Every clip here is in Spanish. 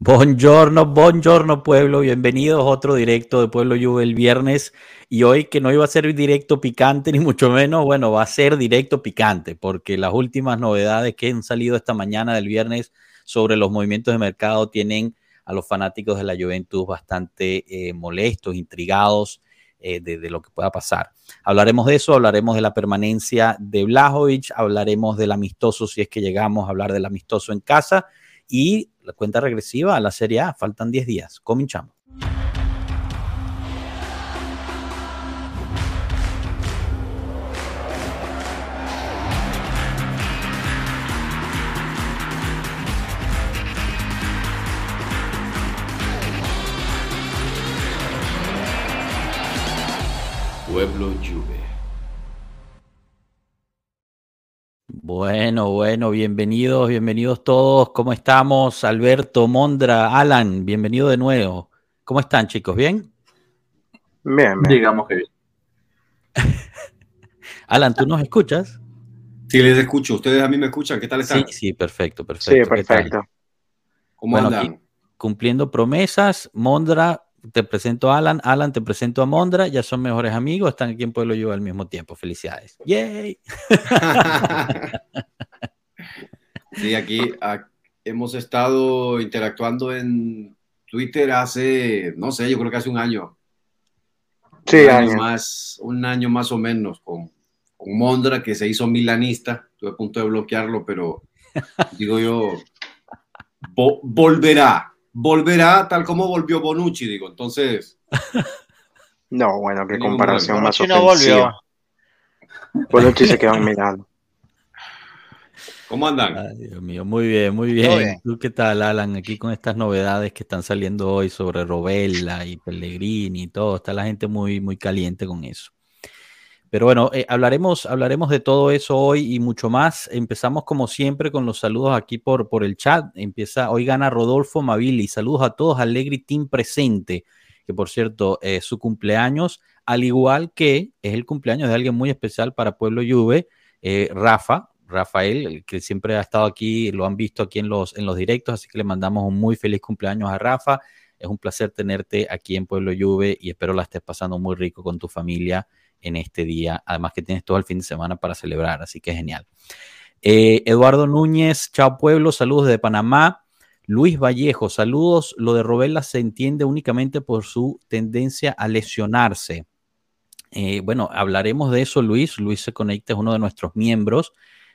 Buongiorno, buongiorno pueblo, bienvenidos a otro directo de Pueblo Juve el viernes y hoy que no iba a ser directo picante ni mucho menos, bueno, va a ser directo picante porque las últimas novedades que han salido esta mañana del viernes sobre los movimientos de mercado tienen a los fanáticos de la Juventus bastante eh, molestos, intrigados eh, de, de, lo que pueda pasar. Hablaremos de eso, hablaremos de la permanencia de Blajovic, hablaremos del amistoso si es que llegamos a hablar del amistoso en casa y la cuenta regresiva a la Serie A. Faltan 10 días. Cominchamos. Bueno, bueno, bienvenidos, bienvenidos todos. ¿Cómo estamos? Alberto, Mondra, Alan, bienvenido de nuevo. ¿Cómo están, chicos? ¿Bien? Bien, bien. Digamos que bien. Alan, ¿tú nos escuchas? Sí, les escucho. ¿Ustedes a mí me escuchan? ¿Qué tal están? Sí, sí, perfecto, perfecto. Sí, perfecto. ¿Cómo Bueno, andan? aquí, cumpliendo promesas, Mondra, te presento a Alan, Alan, te presento a Mondra, ya son mejores amigos, están aquí en Pueblo Yo al mismo tiempo. Felicidades. ¡Yay! sí, aquí a- hemos estado interactuando en Twitter hace, no sé, yo creo que hace un año. Sí, un año año. más, un año más o menos con, con Mondra, que se hizo milanista. Estuve a punto de bloquearlo, pero digo yo, vo- volverá, volverá tal como volvió Bonucci, digo. Entonces, No, bueno, qué comparación más Bonucci no volvió. ofensiva. Bonucci se quedó mirando. ¿cómo andan? Ay, Dios mío, muy bien, muy bien. bien. ¿Tú qué tal, Alan? Aquí con estas novedades que están saliendo hoy sobre Robella y Pellegrini y todo, está la gente muy, muy caliente con eso. Pero bueno, eh, hablaremos, hablaremos de todo eso hoy y mucho más. Empezamos como siempre con los saludos aquí por, por el chat. Empieza, hoy gana Rodolfo Mavili. Saludos a todos, Allegri Team presente, que por cierto, es su cumpleaños, al igual que es el cumpleaños de alguien muy especial para Pueblo Juve, eh, Rafa, Rafael, el que siempre ha estado aquí, lo han visto aquí en los, en los directos, así que le mandamos un muy feliz cumpleaños a Rafa. Es un placer tenerte aquí en Pueblo Juve y espero la estés pasando muy rico con tu familia en este día. Además que tienes todo el fin de semana para celebrar, así que genial. Eh, Eduardo Núñez, chao pueblo, saludos de Panamá. Luis Vallejo, saludos. Lo de Robela se entiende únicamente por su tendencia a lesionarse. Eh, bueno, hablaremos de eso, Luis. Luis se conecta, es uno de nuestros miembros.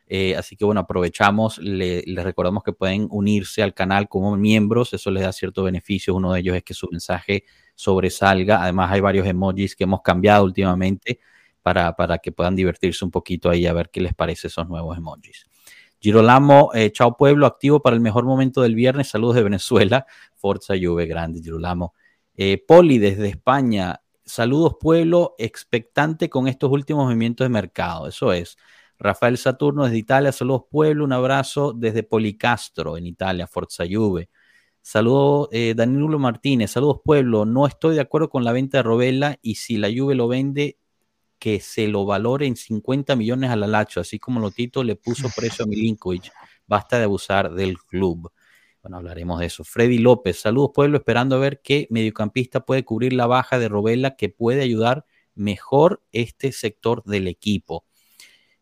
Eh, así que bueno, aprovechamos, le- les recordamos que pueden unirse al canal como miembros, eso les da ciertos beneficios, uno de ellos es que su mensaje sobresalga, además hay varios emojis que hemos cambiado últimamente para, para que puedan divertirse un poquito ahí a ver qué les parece esos nuevos emojis. Girolamo, eh, chao pueblo, activo para el mejor momento del viernes, saludos de Venezuela, Forza Juve, grande Girolamo. Eh, Poli desde España, saludos pueblo, expectante con estos últimos movimientos de mercado, eso es. Rafael Saturno desde Italia, saludos pueblo, un abrazo desde Policastro en Italia, Forza Juve. Saludos eh, Danilo Martínez, saludos pueblo, no estoy de acuerdo con la venta de Robella y si la Juve lo vende, que se lo valore en 50 millones a la Lacho, así como Lotito le puso precio a Milinkovic, basta de abusar del club. Bueno, hablaremos de eso. Freddy López, saludos pueblo, esperando a ver qué mediocampista puede cubrir la baja de Robella que puede ayudar mejor este sector del equipo.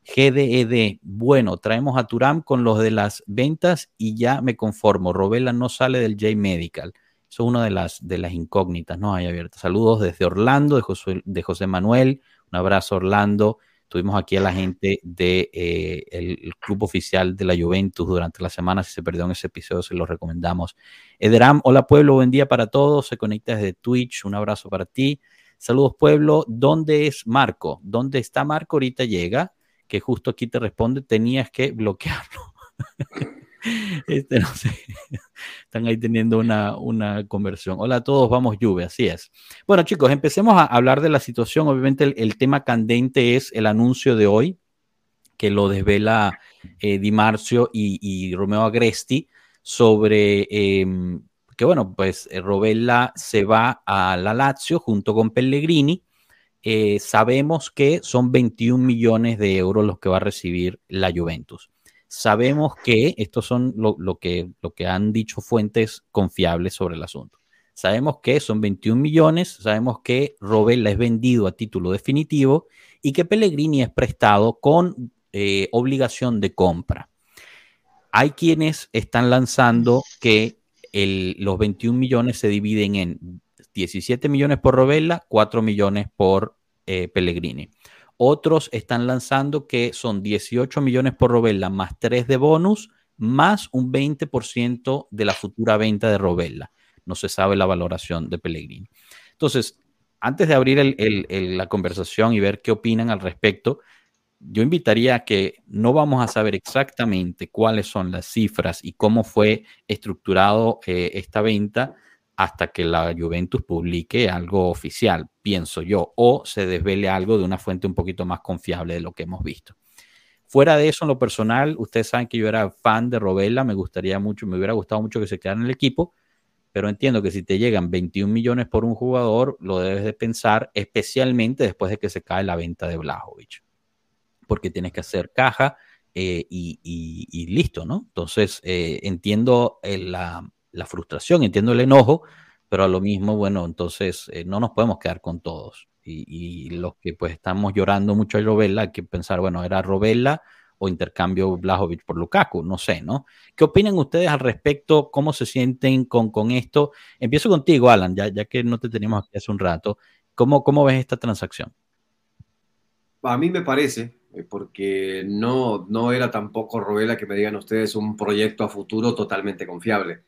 GDED, bueno, traemos a Turam con los de las ventas y ya me conformo. Robela no sale del J Medical. Eso es una de las, de las incógnitas, ¿no? Hay abiertas. Saludos desde Orlando, de José, de José Manuel. Un abrazo, Orlando. Tuvimos aquí a la gente del de, eh, el club oficial de la Juventus durante la semana. Si se perdió en ese episodio, se lo recomendamos. Ederam, hola pueblo, buen día para todos. Se conecta desde Twitch. Un abrazo para ti. Saludos pueblo. ¿Dónde es Marco? ¿Dónde está Marco? Ahorita llega que justo aquí te responde, tenías que bloquearlo. este, no sé. Están ahí teniendo una, una conversión. Hola a todos, vamos Juve, así es. Bueno, chicos, empecemos a hablar de la situación. Obviamente el, tema candente es el anuncio de hoy, que lo desvela eh, Di Marcio y, Romeo Agresti sobre eh, que, bueno, pues Robella se va a la Lazio junto con Pellegrini. Eh, sabemos que son 21 millones de euros los que va a recibir la Juventus. Sabemos que, estos son lo, que, lo que han dicho fuentes confiables sobre el asunto. Sabemos que son 21 millones, sabemos que Robella es vendido a título definitivo y que Pellegrini es prestado con eh, obligación de compra. Hay quienes están lanzando que los 21 millones se dividen en 17 millones por Robella, 4 millones por eh, Pellegrini. Otros están lanzando que son 18 millones por Robella más 3 de bonus, más un 20% de la futura venta de Robella. No se sabe la valoración de Pellegrini. Entonces, antes de abrir la conversación y ver qué opinan al respecto, yo invitaría a que no vamos a saber exactamente cuáles son las cifras y cómo fue estructurado eh, esta venta hasta que la Juventus publique algo oficial, pienso yo, o se desvele algo de una fuente un poquito más confiable de lo que hemos visto. Fuera de eso, en lo personal, ustedes saben que yo era fan de Robella, me gustaría mucho, me hubiera gustado mucho que se quedara en el equipo, pero entiendo que si te llegan 21 millones por un jugador, lo debes de pensar, especialmente después de que se cae la venta de Blajovic porque tienes que hacer caja eh, y, listo, ¿no? Entonces, eh, entiendo eh, la, frustración, entiendo el enojo, pero a lo mismo, bueno, entonces no nos podemos quedar con todos. Y, los que pues estamos llorando mucho a Robella, hay que pensar, bueno, ¿era Robella o intercambio Blajovic por Lukaku? No sé, ¿no? ¿Qué opinan ustedes al respecto? ¿Cómo se sienten con, con esto? Empiezo contigo, Alan, ya, ya que no te teníamos aquí hace un rato. ¿Cómo, cómo ves esta transacción? A mí me parece eh, porque no, no era tampoco, Robela, que me digan ustedes un proyecto a futuro totalmente confiable.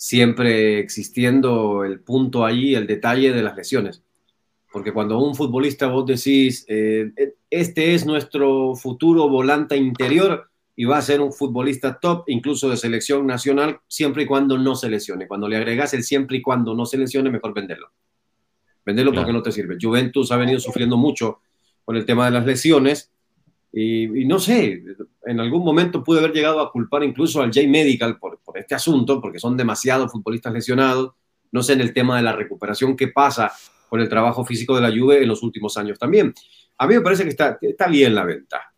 Siempre existiendo el punto ahí, el detalle de las lesiones. Porque cuando un futbolista vos decís, eh, este es nuestro futuro volante interior y va a ser un futbolista top, incluso de selección nacional, siempre y cuando no se lesione. Cuando le agregas el siempre y cuando no se lesione, mejor venderlo. Venderlo porque no te sirve. Juventus ha venido sufriendo mucho con el tema de las lesiones y, no sé, en algún momento pude haber llegado a culpar incluso al J Medical por, este asunto, porque son demasiados futbolistas lesionados. No sé en el tema de la recuperación qué pasa con el trabajo físico de la Juve en los últimos años también. A mí me parece que está, está bien la venta.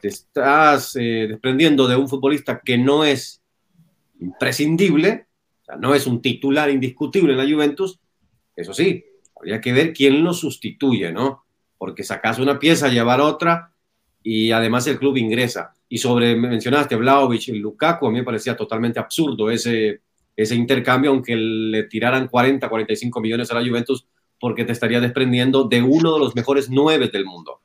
Te estás eh, desprendiendo de un futbolista que no es imprescindible, o sea, no es un titular indiscutible en la Juventus. Eso sí, habría que ver quién lo sustituye, ¿no? Porque sacas una pieza, llevar otra, y además el club ingresa. Y sobre, mencionaste, Vlaovic y Lukaku, a mí me parecía totalmente absurdo ese, ese intercambio, aunque le tiraran 40, 45 millones a la Juventus, porque te estaría desprendiendo de uno de los mejores nueve del mundo.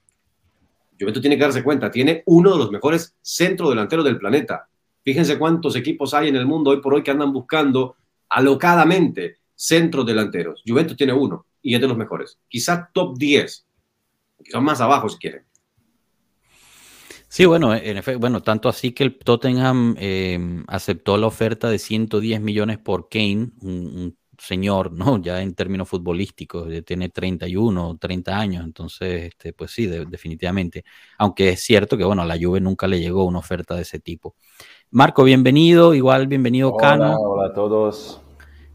Juventus tiene que darse cuenta, tiene uno de los mejores centro delanteros del planeta. Fíjense cuántos equipos hay en el mundo hoy por hoy que andan buscando alocadamente centros delanteros. Juventus tiene uno y es de los mejores. Quizá top 10, quizás más abajo si quieren. Sí, bueno, en efecto, bueno, tanto así que el Tottenham em, aceptó la oferta de 110 millones por Kane, un, señor, ¿no? Ya en términos futbolísticos, tiene 31 o 30 años, entonces, este, pues sí, definitivamente. Aunque es cierto que, bueno, a la Juve nunca le llegó una oferta de ese tipo. Marco, bienvenido, igual bienvenido Cano. Hola a todos.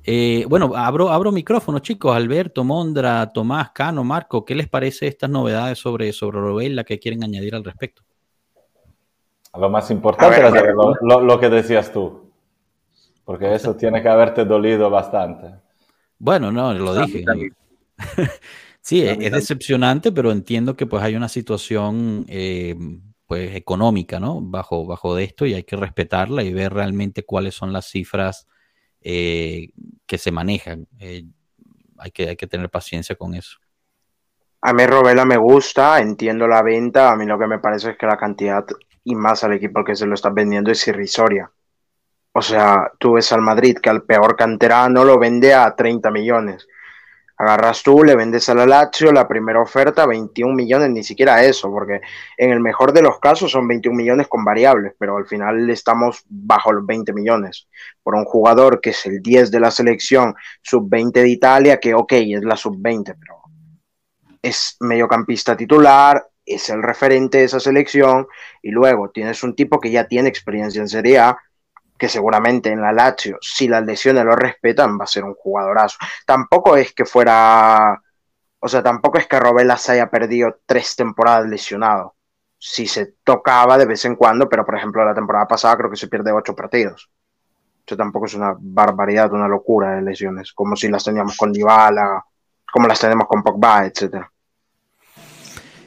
Eh, bueno, abro, abro micrófono, chicos. Alberto, Mondra, Tomás, Cano, Marco, ¿qué les parece estas novedades sobre, sobre Robella que quieren añadir al respecto? Lo más importante es lo, que decías tú, porque eso tiene que haberte dolido bastante. Bueno, no, lo dije. sí, es, decepcionante, pero entiendo que pues hay una situación eh, pues económica, ¿no? Bajo, bajo de esto y hay que respetarla y ver realmente cuáles son las cifras eh, que se manejan. Eh, hay, que, hay que tener paciencia con eso. A mí Robela me gusta, entiendo la venta, a mí lo que me parece es que la cantidad y más al equipo que se lo está vendiendo es irrisoria. O sea, tú ves al Madrid que al peor canterano lo vende a 30 millones. Agarras tú, le vendes a la Lazio la primera oferta 21 millones, ni siquiera eso, porque en el mejor de los casos son 21 millones con variables, pero al final estamos bajo los 20 millones por un jugador que es el 10 de la selección sub-20 de Italia, que ok, es la sub-20, pero es mediocampista titular, es el referente de esa selección y luego tienes un tipo que ya tiene experiencia en Serie A, que seguramente en la Lazio, si las lesiones lo respetan, va a ser un jugadorazo. Tampoco es que fuera, o sea, tampoco es que Robela se haya perdido tres temporadas lesionado. Si se tocaba de vez en cuando, pero por ejemplo la temporada pasada creo que se pierde ocho partidos. Eso tampoco es una barbaridad, una locura de lesiones, como si las teníamos con Dybala, como las tenemos con Pogba, etcétera.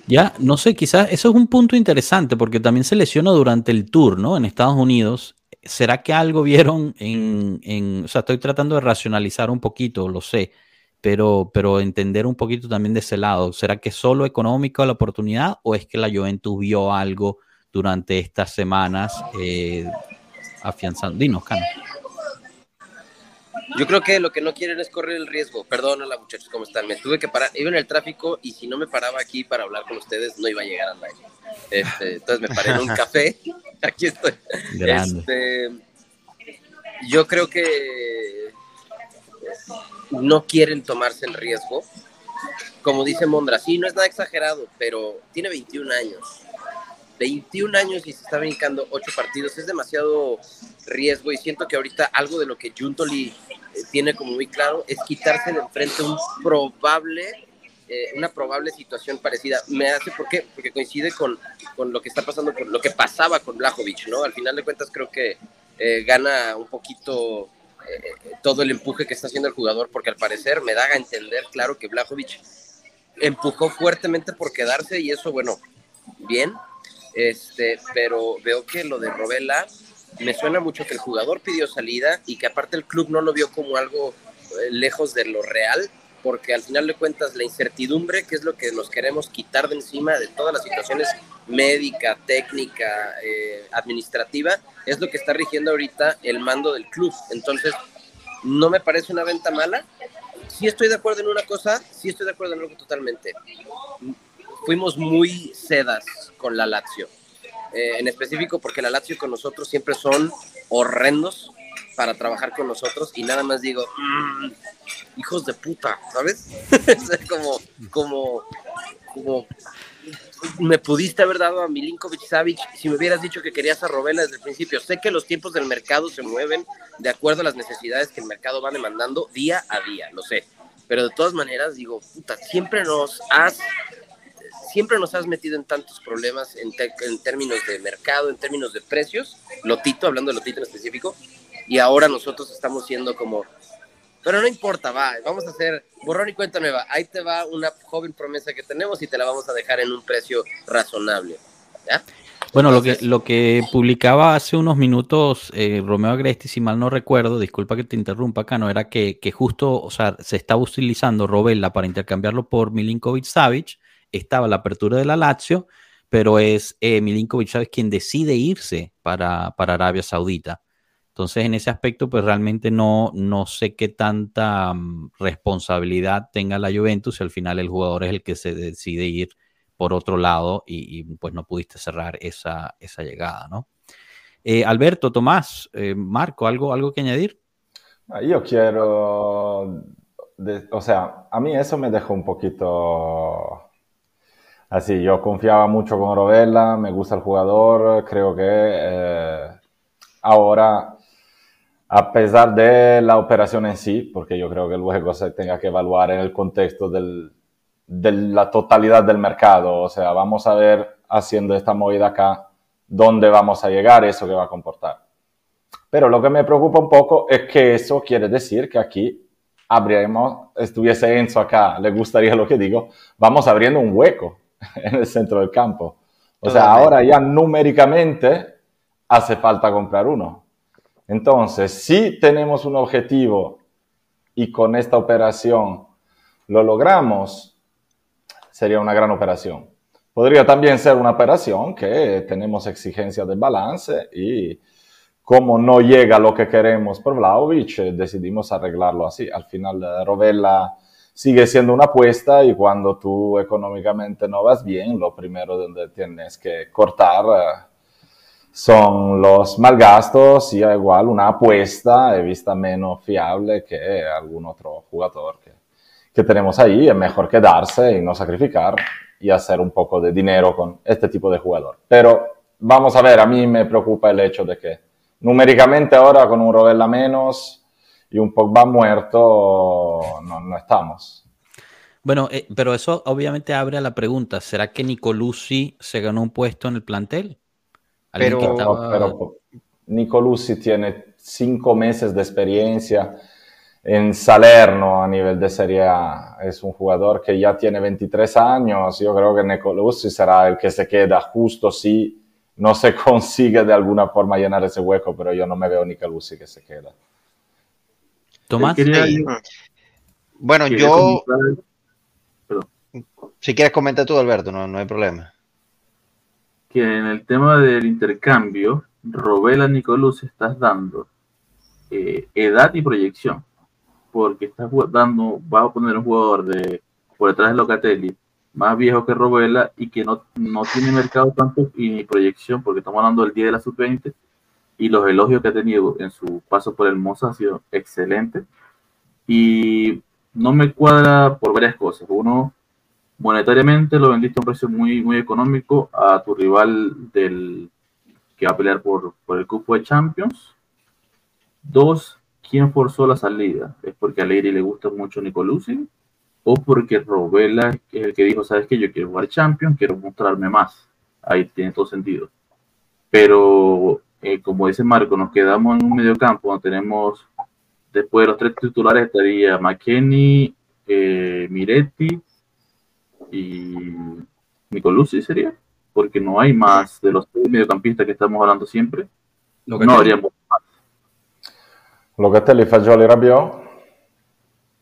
Ya, no sé, quizás eso es un punto interesante porque también se lesionó durante el tour, ¿no? En Estados Unidos. ¿Será que algo vieron en, o sea, estoy tratando de racionalizar un poquito, lo sé, pero, pero entender un poquito también de ese lado. ¿Será que solo económico la oportunidad o es que la Juventus vio algo durante estas semanas eh, afianzando? Dinos, Cano. Yo creo que lo que no quieren es correr el riesgo. Perdónala, muchachos, ¿cómo están? Me tuve que parar. Iba en el tráfico y si no me paraba aquí para hablar con ustedes, no iba a llegar al aire. Este, entonces me paré en un café. Aquí estoy. Este, yo creo que no quieren tomarse el riesgo. Como dice Mondra, sí, no es nada exagerado, pero tiene 21 años. 21 años y se está brincando 8 partidos. Es demasiado riesgo y siento que ahorita algo de lo que Juntoli eh, tiene como muy claro es quitarse de enfrente un probable, eh, una probable situación parecida. Me hace, ¿por qué? Porque coincide con, con lo que está pasando, con lo que pasaba con Blajovic, ¿no? Al final de cuentas creo que eh, gana un poquito todo el empuje que está haciendo el jugador, porque al parecer me da a entender, claro, que Blajovic empujó fuertemente por quedarse y eso, bueno, bien, este, pero veo que lo de Robela me suena mucho que el jugador pidió salida y que aparte el club no lo vio como algo eh, lejos de lo real, porque al final de cuentas la incertidumbre, que es lo que nos queremos quitar de encima de todas las situaciones médica, técnica, eh, administrativa, es lo que está rigiendo ahorita el mando del club. Entonces, no me parece una venta mala. Sí estoy de acuerdo en una cosa, sí estoy de acuerdo en algo totalmente fuimos muy sedas con la Lazio. Eh, en específico porque la Lazio con nosotros siempre son horrendos para trabajar con nosotros y nada más digo, mm, hijos de puta, ¿sabes? es como, como, como, me pudiste haber dado a Milinkovic Savic si me hubieras dicho que querías a Robela desde el principio. Sé que los tiempos del mercado se mueven de acuerdo a las necesidades que el mercado va demandando día a día, lo sé. Pero de todas maneras digo, puta, siempre nos has siempre nos has metido en tantos problemas en, términos de mercado, en términos de precios, Lotito, hablando de Lotito en específico, y ahora nosotros estamos siendo como, pero no importa, va, vamos a hacer borrón y cuenta nueva, ahí te va una joven promesa que tenemos y te la vamos a dejar en un precio razonable. Bueno, lo que, lo que publicaba hace unos minutos eh, Romeo Agresti, si mal no recuerdo, disculpa que te interrumpa acá, no era que, que justo, o sea, se estaba utilizando Robella para intercambiarlo por Milinkovic Savic, estaba la apertura de la Lazio, pero es eh, Milinkovic Chávez quien decide irse para, para, Arabia Saudita. Entonces, en ese aspecto, pues realmente no, no sé qué tanta mm, responsabilidad tenga la Juventus si al final el jugador es el que se decide ir por otro lado y, pues no pudiste cerrar esa, esa llegada, ¿no? Eh, Alberto, Tomás, eh, Marco, ¿algo, ¿algo que añadir? Ah, yo quiero, o sea, a mí eso me dejó un poquito Así, yo confiaba mucho con Rovella, me gusta el jugador, creo que eh, ahora, a pesar de la operación en sí, porque yo creo que luego se tenga que evaluar en el contexto del, de la totalidad del mercado, o sea, vamos a ver haciendo esta movida acá, dónde vamos a llegar, eso que va a comportar. Pero lo que me preocupa un poco es que eso quiere decir que aquí abriremos, estuviese Enzo acá, le gustaría lo que digo, vamos abriendo un hueco en el centro del campo. O sea, ahora ya numéricamente hace falta comprar uno. Entonces, si tenemos un objetivo y con esta operación lo logramos, sería una gran operación. Podría también ser una operación que tenemos exigencias de balance y como no llega lo que queremos por Vlaovic, decidimos arreglarlo así. Al final, Rovella sigue siendo una apuesta y cuando tú económicamente no vas bien, lo primero donde tienes que cortar eh, son los malgastos y igual una apuesta he vista menos fiable que algún otro jugador que, que tenemos ahí. Es mejor quedarse y no sacrificar y hacer un poco de dinero con este tipo de jugador. Pero vamos a ver, a mí me preocupa el hecho de que numéricamente ahora con un Rovella menos y un Pogba muerto, no, no estamos. Bueno, eh, pero eso obviamente abre a la pregunta, ¿será que Nicolucci se ganó un puesto en el plantel? Pero, pero Nicolucci tiene cinco meses de experiencia en Salerno a nivel de Serie A. Es un jugador que ya tiene 23 años. Yo creo que Nicolucci será el que se queda justo si no se consigue de alguna forma llenar ese hueco, pero yo no me veo Nicolucci que se queda. Tomás. Bueno, yo... Si quieres comentar tú, Alberto, no, no hay problema. Que en el tema del intercambio, Robela Nicolás estás dando eh, edad y proyección. Porque estás dando, vas a poner un jugador de por detrás de Locatelli más viejo que Robela y que no, no tiene mercado tanto y ni proyección, porque estamos hablando del día de la sub-20 y los elogios que ha tenido en su paso por el Moza ha sido excelente. Y no me cuadra por varias cosas. Uno, monetariamente lo vendiste a un precio muy, muy económico a tu rival del que va a pelear por, por el cupo de Champions. Dos, ¿quién forzó la salida? ¿Es porque a Leiri le gusta mucho Nicolucci? ¿O porque Robela es el que dijo, sabes que yo quiero jugar Champions, quiero mostrarme más? Ahí tiene todo sentido. Pero, eh, como dice Marco, nos quedamos en un medio campo donde tenemos, después de los tres titulares estaría McKenny, eh, Miretti, y Nicolucci sería, porque no hay más de los tres mediocampistas que estamos hablando siempre. Lo que no habríamos más. Locatelli, Fagioli, Rabiot.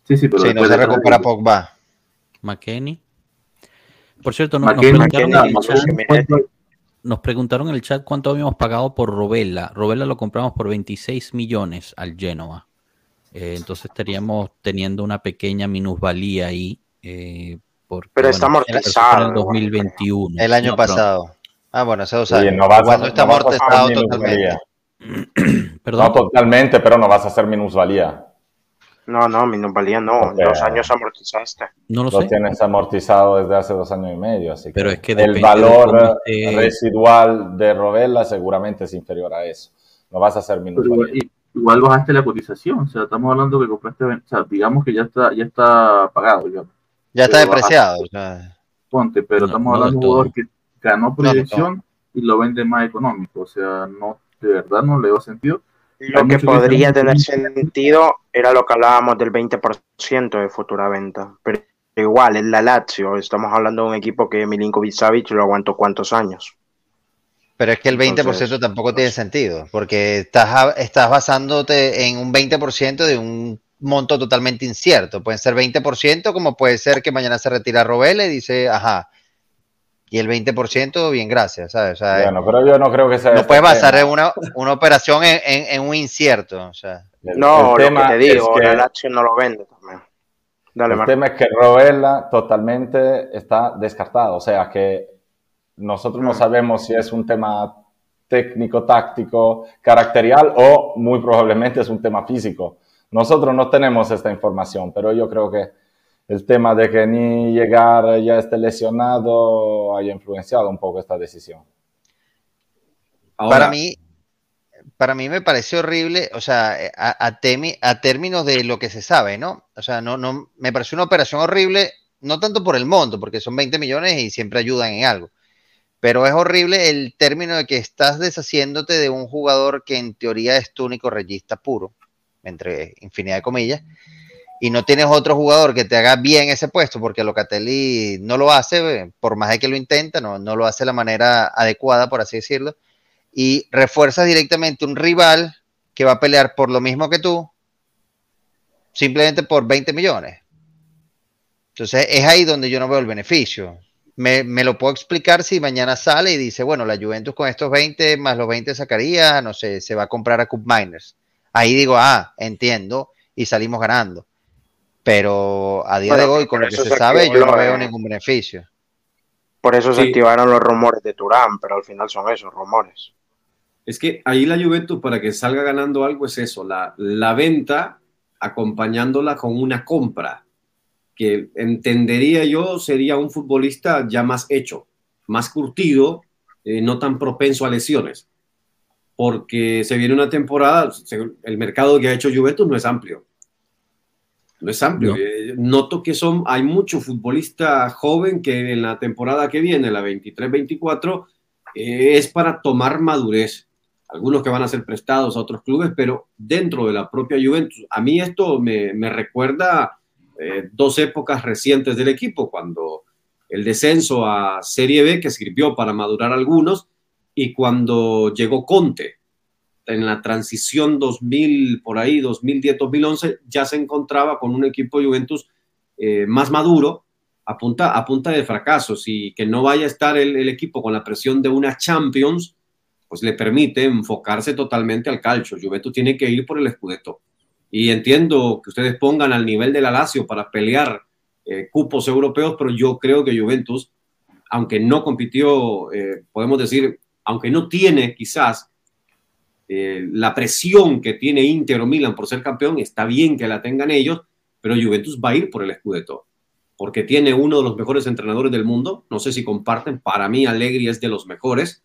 Sí, sí, pero sí, no se recupera Pogba. McKenny. Por cierto, nos, preguntaron en el chat, nos preguntaron en el chat cuánto habíamos pagado por Robela. Robela lo compramos por 26 millones al Genoa. Eh, entonces estaríamos teniendo una pequeña minusvalía ahí eh, pero está amortizado. El 2021. El año pasado. Ah, bueno, hace dos años. no Cuando está amortizado totalmente. Perdón. No totalmente, pero no vas a hacer minusvalía. No, no, minusvalía no. Dos años amortizaste. No lo, lo sé. tienes amortizado desde hace dos años y medio. Así pero es que el valor residual de Rovella seguramente es inferior a eso. No vas a hacer minusvalía. Igual, bajaste la cotización. O sea, estamos hablando que compraste. O sea, digamos que ya está, ya está pagado, digamos. Ya está depreciado. Ponte, pero estamos hablando de un jugador que ganó proyección y lo vende más económico. O sea, no, de verdad no le veo sentido. Lo que podría tener sentido era lo que hablábamos del 20% de futura venta. Pero igual, es la Lazio. Estamos hablando de un equipo que Milinkovic Savic lo aguantó cuántos años. Pero es que el 20% tampoco tiene sentido, porque estás, estás basándote en un 20% de un monto totalmente incierto. Pueden ser 20%, como puede ser que mañana se retira Robele y dice, ajá. Y el 20%, bien, gracias, ¿sabes? bueno, pero yo no creo que sea. No puede basar en una, una operación en, en, un incierto. O sea. no, el lo que te digo, que la acción no lo vende también. Dale, el tema es que Robela totalmente está descartado. O sea que nosotros no mm. sabemos si es un tema técnico, táctico, caracterial o muy probablemente es un tema físico. Nosotros no tenemos esta información, pero yo creo que el tema de que ni llegar ya esté lesionado haya influenciado un poco esta decisión. para mí, para mí me parece horrible, o sea, a, a, términos de lo que se sabe, ¿no? O sea, no, no, me pareció una operación horrible, no tanto por el monto, porque son 20 millones y siempre ayudan en algo, pero es horrible el término de que estás deshaciéndote de un jugador que en teoría es tu único regista puro entre infinidad de comillas, y no tienes otro jugador que te haga bien ese puesto, porque Locatelli no lo hace, por más de que lo intenta, no, no lo hace de la manera adecuada, por así decirlo, y refuerzas directamente un rival que va a pelear por lo mismo que tú, simplemente por 20 millones. Entonces es ahí donde yo no veo el beneficio. Me, me, lo puedo explicar si mañana sale y dice, bueno, la Juventus con estos 20 más los 20 sacaría, no sé, se va a comprar a Cup Miners ahí digo, ah, entiendo, y salimos ganando. Pero a día de hoy, con lo que se, sabe, yo no veo ningún beneficio. Por eso se activaron los rumores de Turán, pero al final son esos rumores. Es que ahí la Juventus, para que salga ganando algo, es eso, la, la venta acompañándola con una compra, que entendería yo sería un futbolista ya más hecho, más curtido, eh, no tan propenso a lesiones porque se viene una temporada, el mercado que ha hecho Juventus no es amplio. No es amplio. No. Eh, noto que son, hay mucho futbolista joven que en la temporada que viene, la 23-24, eh, es para tomar madurez. Algunos que van a ser prestados a otros clubes, pero dentro de la propia Juventus. A mí esto me, me recuerda eh, dos épocas recientes del equipo, cuando el descenso a Serie B, que sirvió para madurar algunos, y cuando llegó Conte en la transición 2000, por ahí, 2010-2011, ya se encontraba con un equipo de Juventus eh, más maduro, a punta, a punta de fracasos, y que no vaya a estar el, equipo con la presión de una Champions, pues le permite enfocarse totalmente al calcio. Juventus tiene que ir por el Scudetto. Y entiendo que ustedes pongan al nivel de la Lazio para pelear eh, cupos europeos, pero yo creo que Juventus, aunque no compitió, eh, podemos decir, aunque no tiene quizás eh, la presión que tiene Inter o Milan por ser campeón, está bien que la tengan ellos, pero Juventus va a ir por el Scudetto, porque tiene uno de los mejores entrenadores del mundo, no sé si comparten, para mí Allegri es de los mejores,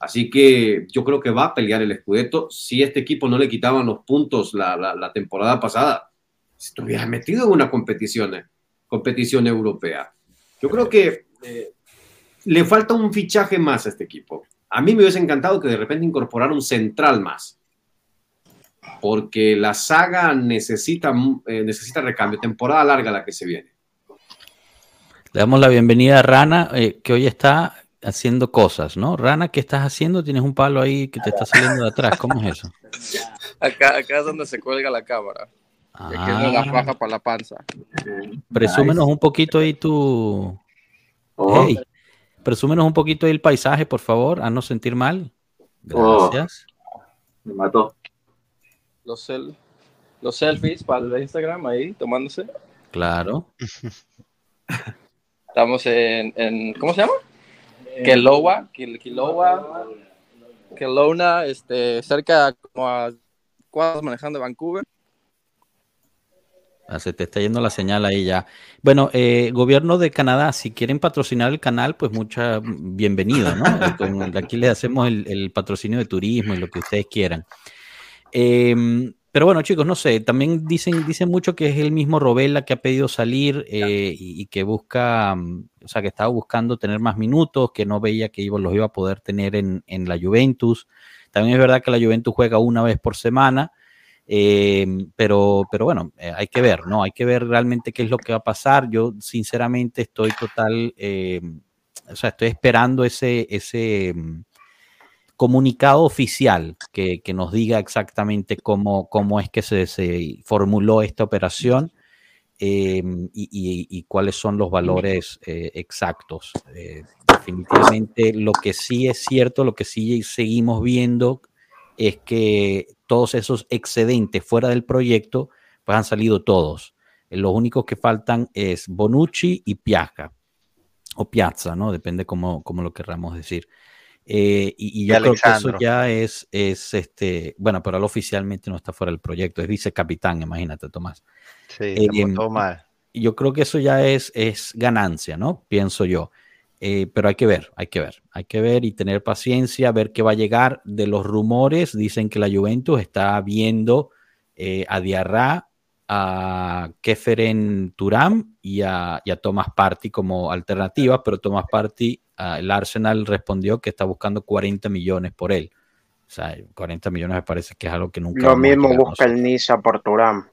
así que yo creo que va a pelear el Scudetto, si este equipo no le quitaban los puntos la, temporada pasada, se estuviera metido en una competición, competición europea. Yo creo que eh, le falta un fichaje más a este equipo. A mí me hubiese encantado que de repente incorporara un central más, porque la saga necesita, eh, necesita recambio, temporada larga la que se viene. Le damos la bienvenida a Rana, eh, que hoy está haciendo cosas, ¿no? Rana, ¿qué estás haciendo? Tienes un palo ahí que te está saliendo de atrás, ¿cómo es eso? Acá, acá es donde se cuelga la cámara. Ah. Y aquí es la faja para la panza. Presúmenos nice. un poquito ahí tu... Oh. Hey, presúmenos un poquito ahí el paisaje, por favor, a no sentir mal. Gracias. Oh. Me mató. Los, sel los selfies para el Instagram ahí, tomándose. Claro. Estamos en, en ¿cómo se llama? Kelowa, Kilowa, Kelowna, este, cerca como a cuadras manejando de Vancouver. Ah, se te está yendo la señal ahí ya. Bueno, eh, gobierno de Canadá, si quieren patrocinar el canal, pues mucha bienvenida, ¿no? Con, aquí les hacemos el, el, patrocinio de turismo y lo que ustedes quieran. Eh, pero bueno, chicos, no sé, también dicen, dicen mucho que es el mismo Robella que ha pedido salir eh, y, y, que busca, o sea, que estaba buscando tener más minutos, que no veía que iba, los iba a poder tener en, en la Juventus. También es verdad que la Juventus juega una vez por semana, eh, pero, pero bueno, eh, hay que ver, ¿no? Hay que ver realmente qué es lo que va a pasar. Yo, sinceramente, estoy total, eh, o sea, estoy esperando ese, ese mm, comunicado oficial que, que, nos diga exactamente cómo, cómo es que se, se formuló esta operación. Y, cuáles son los valores eh, exactos. Eh, definitivamente lo que sí es cierto, lo que sí seguimos viendo es que todos esos excedentes fuera del proyecto, pues han salido todos. Los únicos que faltan es Bonucci y Piazza, o Piazza, ¿no? Depende cómo, cómo lo querramos decir. Eh, y, y, yo y creo que eso ya es, es este, bueno, pero él oficialmente no está fuera del proyecto, es vicecapitán, imagínate, Tomás. Sí, eh, mal. Yo creo que eso ya es, es ganancia, ¿no? Pienso yo. Eh, pero hay que ver, hay que ver, hay que ver y tener paciencia, ver qué va a llegar. De los rumores, dicen que la Juventus está viendo eh, a Diarra, a Keferen Turam y a, y a Thomas Party como alternativa, pero Thomas Party, uh, el Arsenal respondió que está buscando 40 millones por él. O sea, 40 millones me parece que es algo que nunca. Lo mismo busca el Niza por Turam.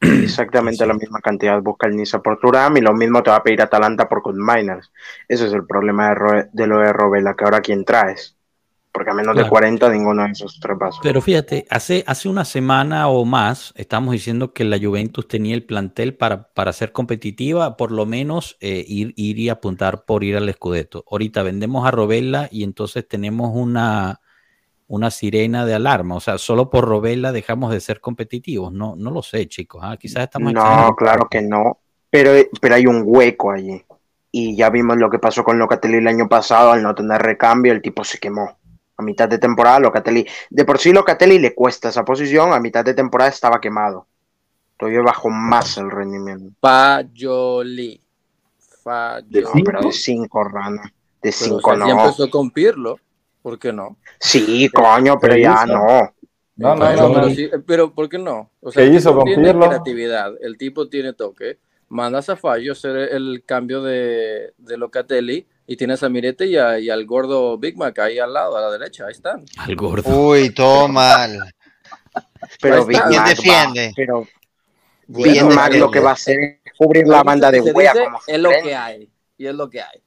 Exactamente sí. la misma cantidad busca el Niza por Turam y lo mismo te va a pedir Atalanta por Miners. Ese es el problema de, Ro de lo de Robela, que ahora quién traes. Porque a menos claro. de 40 ninguno de esos tres pasos. Pero fíjate, hace, hace una semana o más estamos diciendo que la Juventus tenía el plantel para, para ser competitiva, por lo menos eh, ir, ir y apuntar por ir al Scudetto. Ahorita vendemos a Robela y entonces tenemos una una sirena de alarma. O sea, solo por Robela dejamos de ser competitivos. No, no lo sé, chicos. ¿ah? Quizás estamos. No, claro que no. Pero, pero hay un hueco allí. Y ya vimos lo que pasó con Locatelli el año pasado. Al no tener recambio, el tipo se quemó. A mitad de temporada, Locatelli. De por sí, Locatelli le cuesta esa posición. A mitad de temporada estaba quemado. Todavía bajó más el rendimiento. Fayoli. Fayoli. No, pero de 5, rana. De 5 no. empezó con Pirlo. ¿Por qué no? Sí, coño, pero ya no. No, no, no, pero, no. sí, eh, pero ¿por qué no? O ¿Qué el hizo tipo con tiene Pirlo? creatividad, el tipo tiene toque. Mandas a Fallo a hacer el cambio de, de Locatelli y tienes a Mirete y, a- y al gordo Big Mac ahí al lado, a la derecha. Ahí están. Al gordo. Uy, todo mal. Pero Big está. ¿Quién Mac, defiende? va, pero Bueno, Big Mac lo que va a hacer es cubrir la banda de como es lo que hay. Y es lo que hay.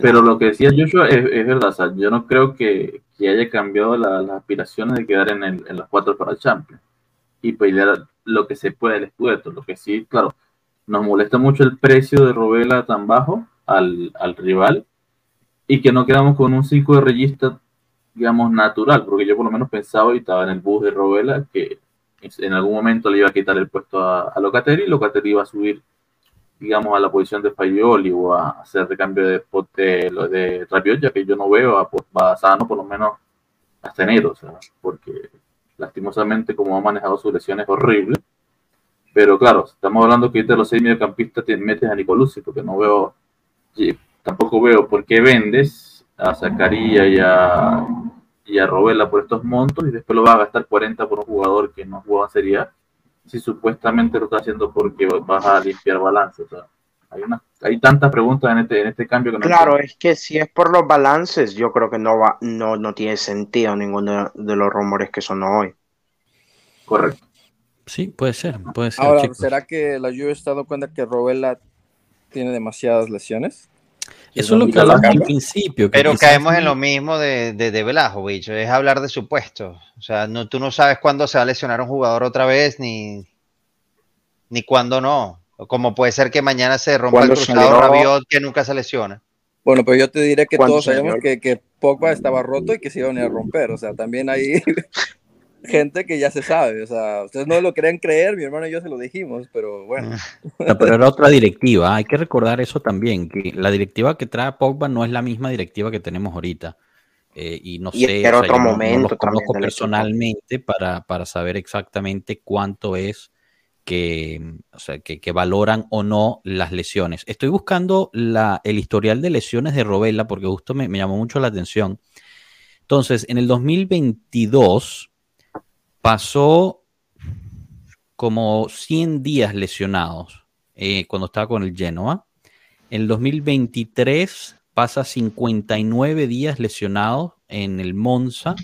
Pero lo que decía Joshua es, es verdad, yo no creo que, que haya cambiado la- las aspiraciones de quedar en, el, en los cuatro para el Champions y pelear lo que se puede el escudeto. Lo que sí, claro, nos molesta mucho el precio de Robela tan bajo al, al rival y que no quedamos con un 5 de regista, digamos, natural, porque yo por lo menos pensaba y estaba en el bus de Robela que en algún momento le iba a quitar el puesto a, a Locatelli y Locatelli iba a subir digamos, a la posición de Fayoli o a hacer de cambio de, de, de Rabiot, ya que yo no veo a, Sano por lo menos hasta enero, o sea, porque lastimosamente como ha manejado sus lesiones es horrible. Pero claro, estamos hablando que de los seis mediocampistas te metes a Nicolussi, porque no veo, tampoco veo por qué vendes a Zacaría y a, y Robela por estos montos y después lo vas a gastar 40 por un jugador que no juega en Serie si supuestamente lo está haciendo porque vas a limpiar balance. O sea, hay, una, hay tantas preguntas en este, en este cambio que no Claro, es que si es por los balances, yo creo que no va, no, no tiene sentido ninguno de, los rumores que son hoy. Correcto. Sí, puede ser, puede ser. Ahora, chicos. ¿será que la Juve está dando cuenta que Robela tiene demasiadas lesiones? Eso es lo que hablamos al principio. que Pero quizás- caemos en lo mismo de, de, de es hablar de supuestos. O sea, no, tú no sabes cuándo se va a lesionar un jugador otra vez, ni, ni cuándo no. O Como puede ser que mañana se rompa el cruzado Rabiot, que nunca se lesiona. Bueno, pero yo te diré que ¿Cuándo todos sabemos que, que Pogba estaba roto y que se iban a romper. O sea, también hay gente que ya se sabe. O sea, ustedes no lo querían creer, mi hermano y yo se lo dijimos, pero bueno. No, pero era otra directiva. Hay que recordar eso también, que la directiva que trae Pogba no es la misma directiva que tenemos ahorita. Eh, y no Y sé, era o sea, otro yo no- no, momento los también conozco personalmente para, para saber exactamente cuánto es que, o sea, que, que valoran o no las lesiones. Estoy buscando la, el historial de lesiones de Robela porque justo me, me llamó mucho la atención. Entonces, en el 2022 pasó como 100 días lesionados eh, cuando estaba con el Genoa. En el 2023 pasa 59 días lesionados en el Monza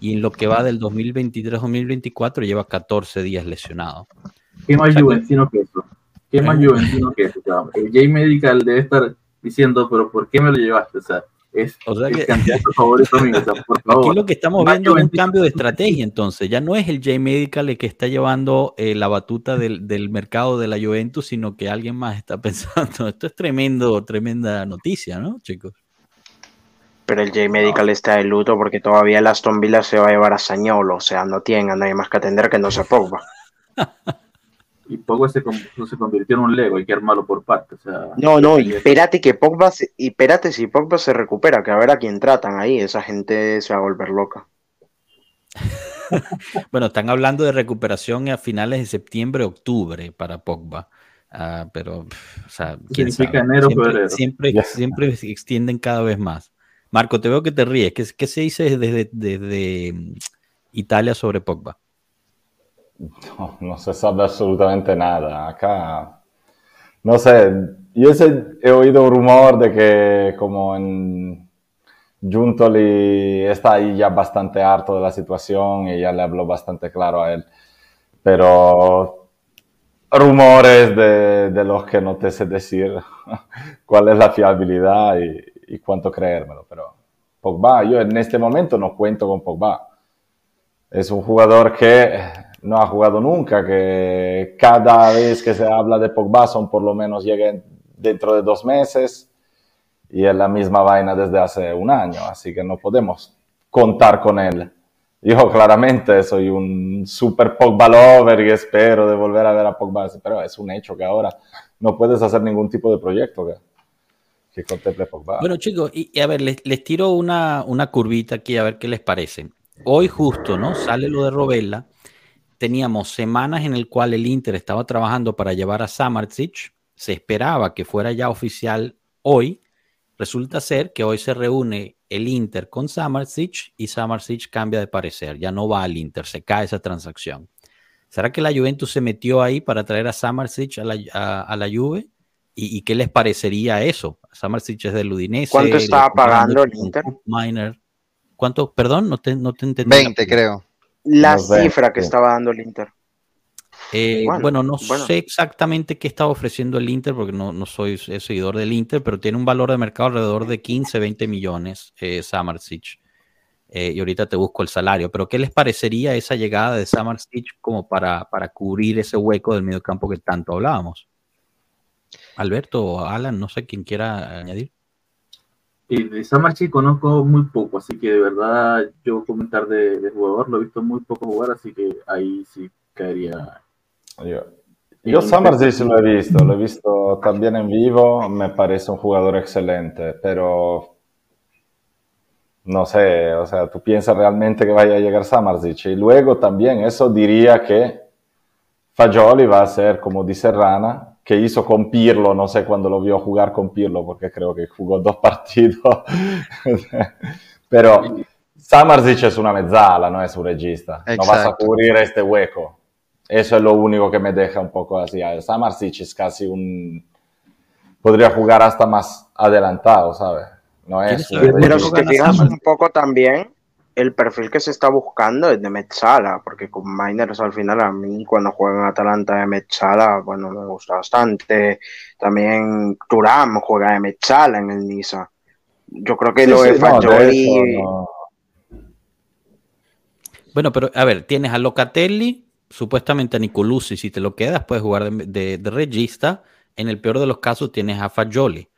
y en lo que va del 2023-2024 lleva 14 días lesionado. ¿Qué más O sea, juventino que eso? ¿Qué más juventino que eso? O sea, el J Medical debe estar diciendo, pero ¿por qué me lo llevaste? O sea, es O sea que- candidato favorito mío. O sea, por Aquí lo que estamos viendo es un cambio de estrategia, entonces. Ya no es el J Medical el que está llevando eh, la batuta del, del mercado de la Juventus, sino que alguien más está pensando. Esto es tremendo, tremenda noticia, ¿no, chicos? Pero el J Medical está de luto porque todavía el Aston Villa se va a llevar a Sañolo. O sea, no tienen a nadie más que atender que no sea Pogba. Y poco se, se convirtió en un Lego, hay que armarlo por partes. O sea, No, no, y espérate que Pogba, se- y espérate si Pogba se recupera, que a ver a quién tratan ahí. Esa gente se va a volver loca. Bueno, están hablando de recuperación a finales de septiembre, octubre para Pogba. Ah, pero, o sea, quién sabe. enero, siempre, febrero. siempre, siempre se extienden cada vez más. Marco, te veo que te ríes. ¿Qué, qué se dice desde, desde Italia sobre Pogba? No, se sabe absolutamente nada. Acá, no sé, yo he oído rumor de que como en Juntoli está ahí ya bastante harto de la situación y ya le habló bastante claro a él. Pero rumores de, de los que no te sé decir cuál es la fiabilidad y, y cuánto creérmelo. Pero Pogba, yo en este momento no cuento con Pogba es un jugador que no ha jugado nunca, que cada vez que se habla de Pogba son por lo menos lleguen dentro de dos meses y es la misma vaina desde hace un año, así que no podemos contar con él. Yo claramente soy un super Pogba lover y espero de volver a ver a Pogba, pero es un hecho que ahora no puedes hacer ningún tipo de proyecto que, que contemple Pogba. Bueno, chicos, y, y a ver, les, les tiro una, una curvita aquí a ver qué les parece. Hoy justo, ¿no? Sale lo de Robella. Teníamos semanas en el cual el Inter estaba trabajando para llevar a Samardzic. Se esperaba que fuera ya oficial hoy Resulta ser que hoy se reúne el Inter con Samarsic y Samarsic cambia de parecer, ya no va al Inter, se cae esa transacción. ¿Será que la Juventus se metió ahí para traer a Samarsic a la, a, la Juve? ¿Y, qué les parecería eso? Samarsic es del Udinese. ¿Cuánto estaba pagando el Inter? Miner. ¿Cuánto? Perdón, no te, no te entendí. 20, creo. La cifra que estaba dando el Inter. Eh, bueno, no sé exactamente qué estaba ofreciendo el Inter porque no, no soy seguidor del Inter, pero tiene un valor de mercado alrededor de 15, 20 millones, eh, Samarsic. Eh, y ahorita te busco el salario, pero ¿qué les parecería esa llegada de Samarsic como para, para cubrir ese hueco del mediocampo que tanto hablábamos? Alberto o Alan, no sé quién quiera añadir. Y de Samarchi conozco muy poco, así que de verdad yo comentar de, de, jugador lo he visto muy poco jugar, así que ahí sí caería. Yo, yo Summers lo he visto, lo he visto también en vivo, me parece un jugador excelente, pero no sé, o sea, tú piensas realmente que vaya a llegar Samarzic y luego también eso diría que Fagioli va a ser como dice Rana, que hizo con Pirlo, no sé cuándo lo vio jugar con Pirlo, porque creo que jugó dos partidos, pero Samarzic es una mezzala, no es un regista, no vas a cubrir este hueco. Eso es lo único que me deja un poco así. Samarsic es casi un... Podría jugar hasta más adelantado, ¿sabes? No es... Pero si te fijas un poco también, el perfil que se está buscando es de Metzala, porque con Miners al final a mí cuando juega en Atalanta de Metzala, bueno, me gusta bastante. También Turam juega de Metzala en el Niza. Yo creo que lo de Fagioli... Bueno, pero a ver, tienes a Locatelli, supuestamente a Nicolucci, si te lo quedas, puedes jugar de, regista. En el peor de los casos tienes a Fagioli.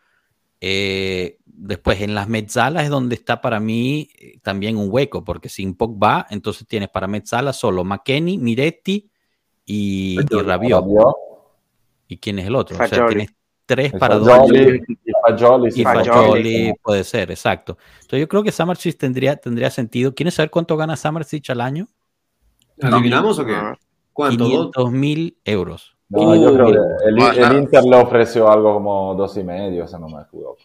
Eh, después, en las mezzalas es donde está para mí eh, también un hueco, porque sin Pogba, entonces tienes para mezzalas solo McKenny, Miretti y, y Rabiot. ¿Y quién es el otro? O sea, tienes tres para dos. Y Fagioli, puede ser, exacto. Entonces yo creo que Samarsic tendría, tendría sentido. ¿Quieres saber cuánto gana Samarsic al año? ¿Adivinamos o qué? ¿Cuánto? 500 mil euros. No, yo creo que el, Inter le ofreció algo como dos y medio, o sea, no me equivoco.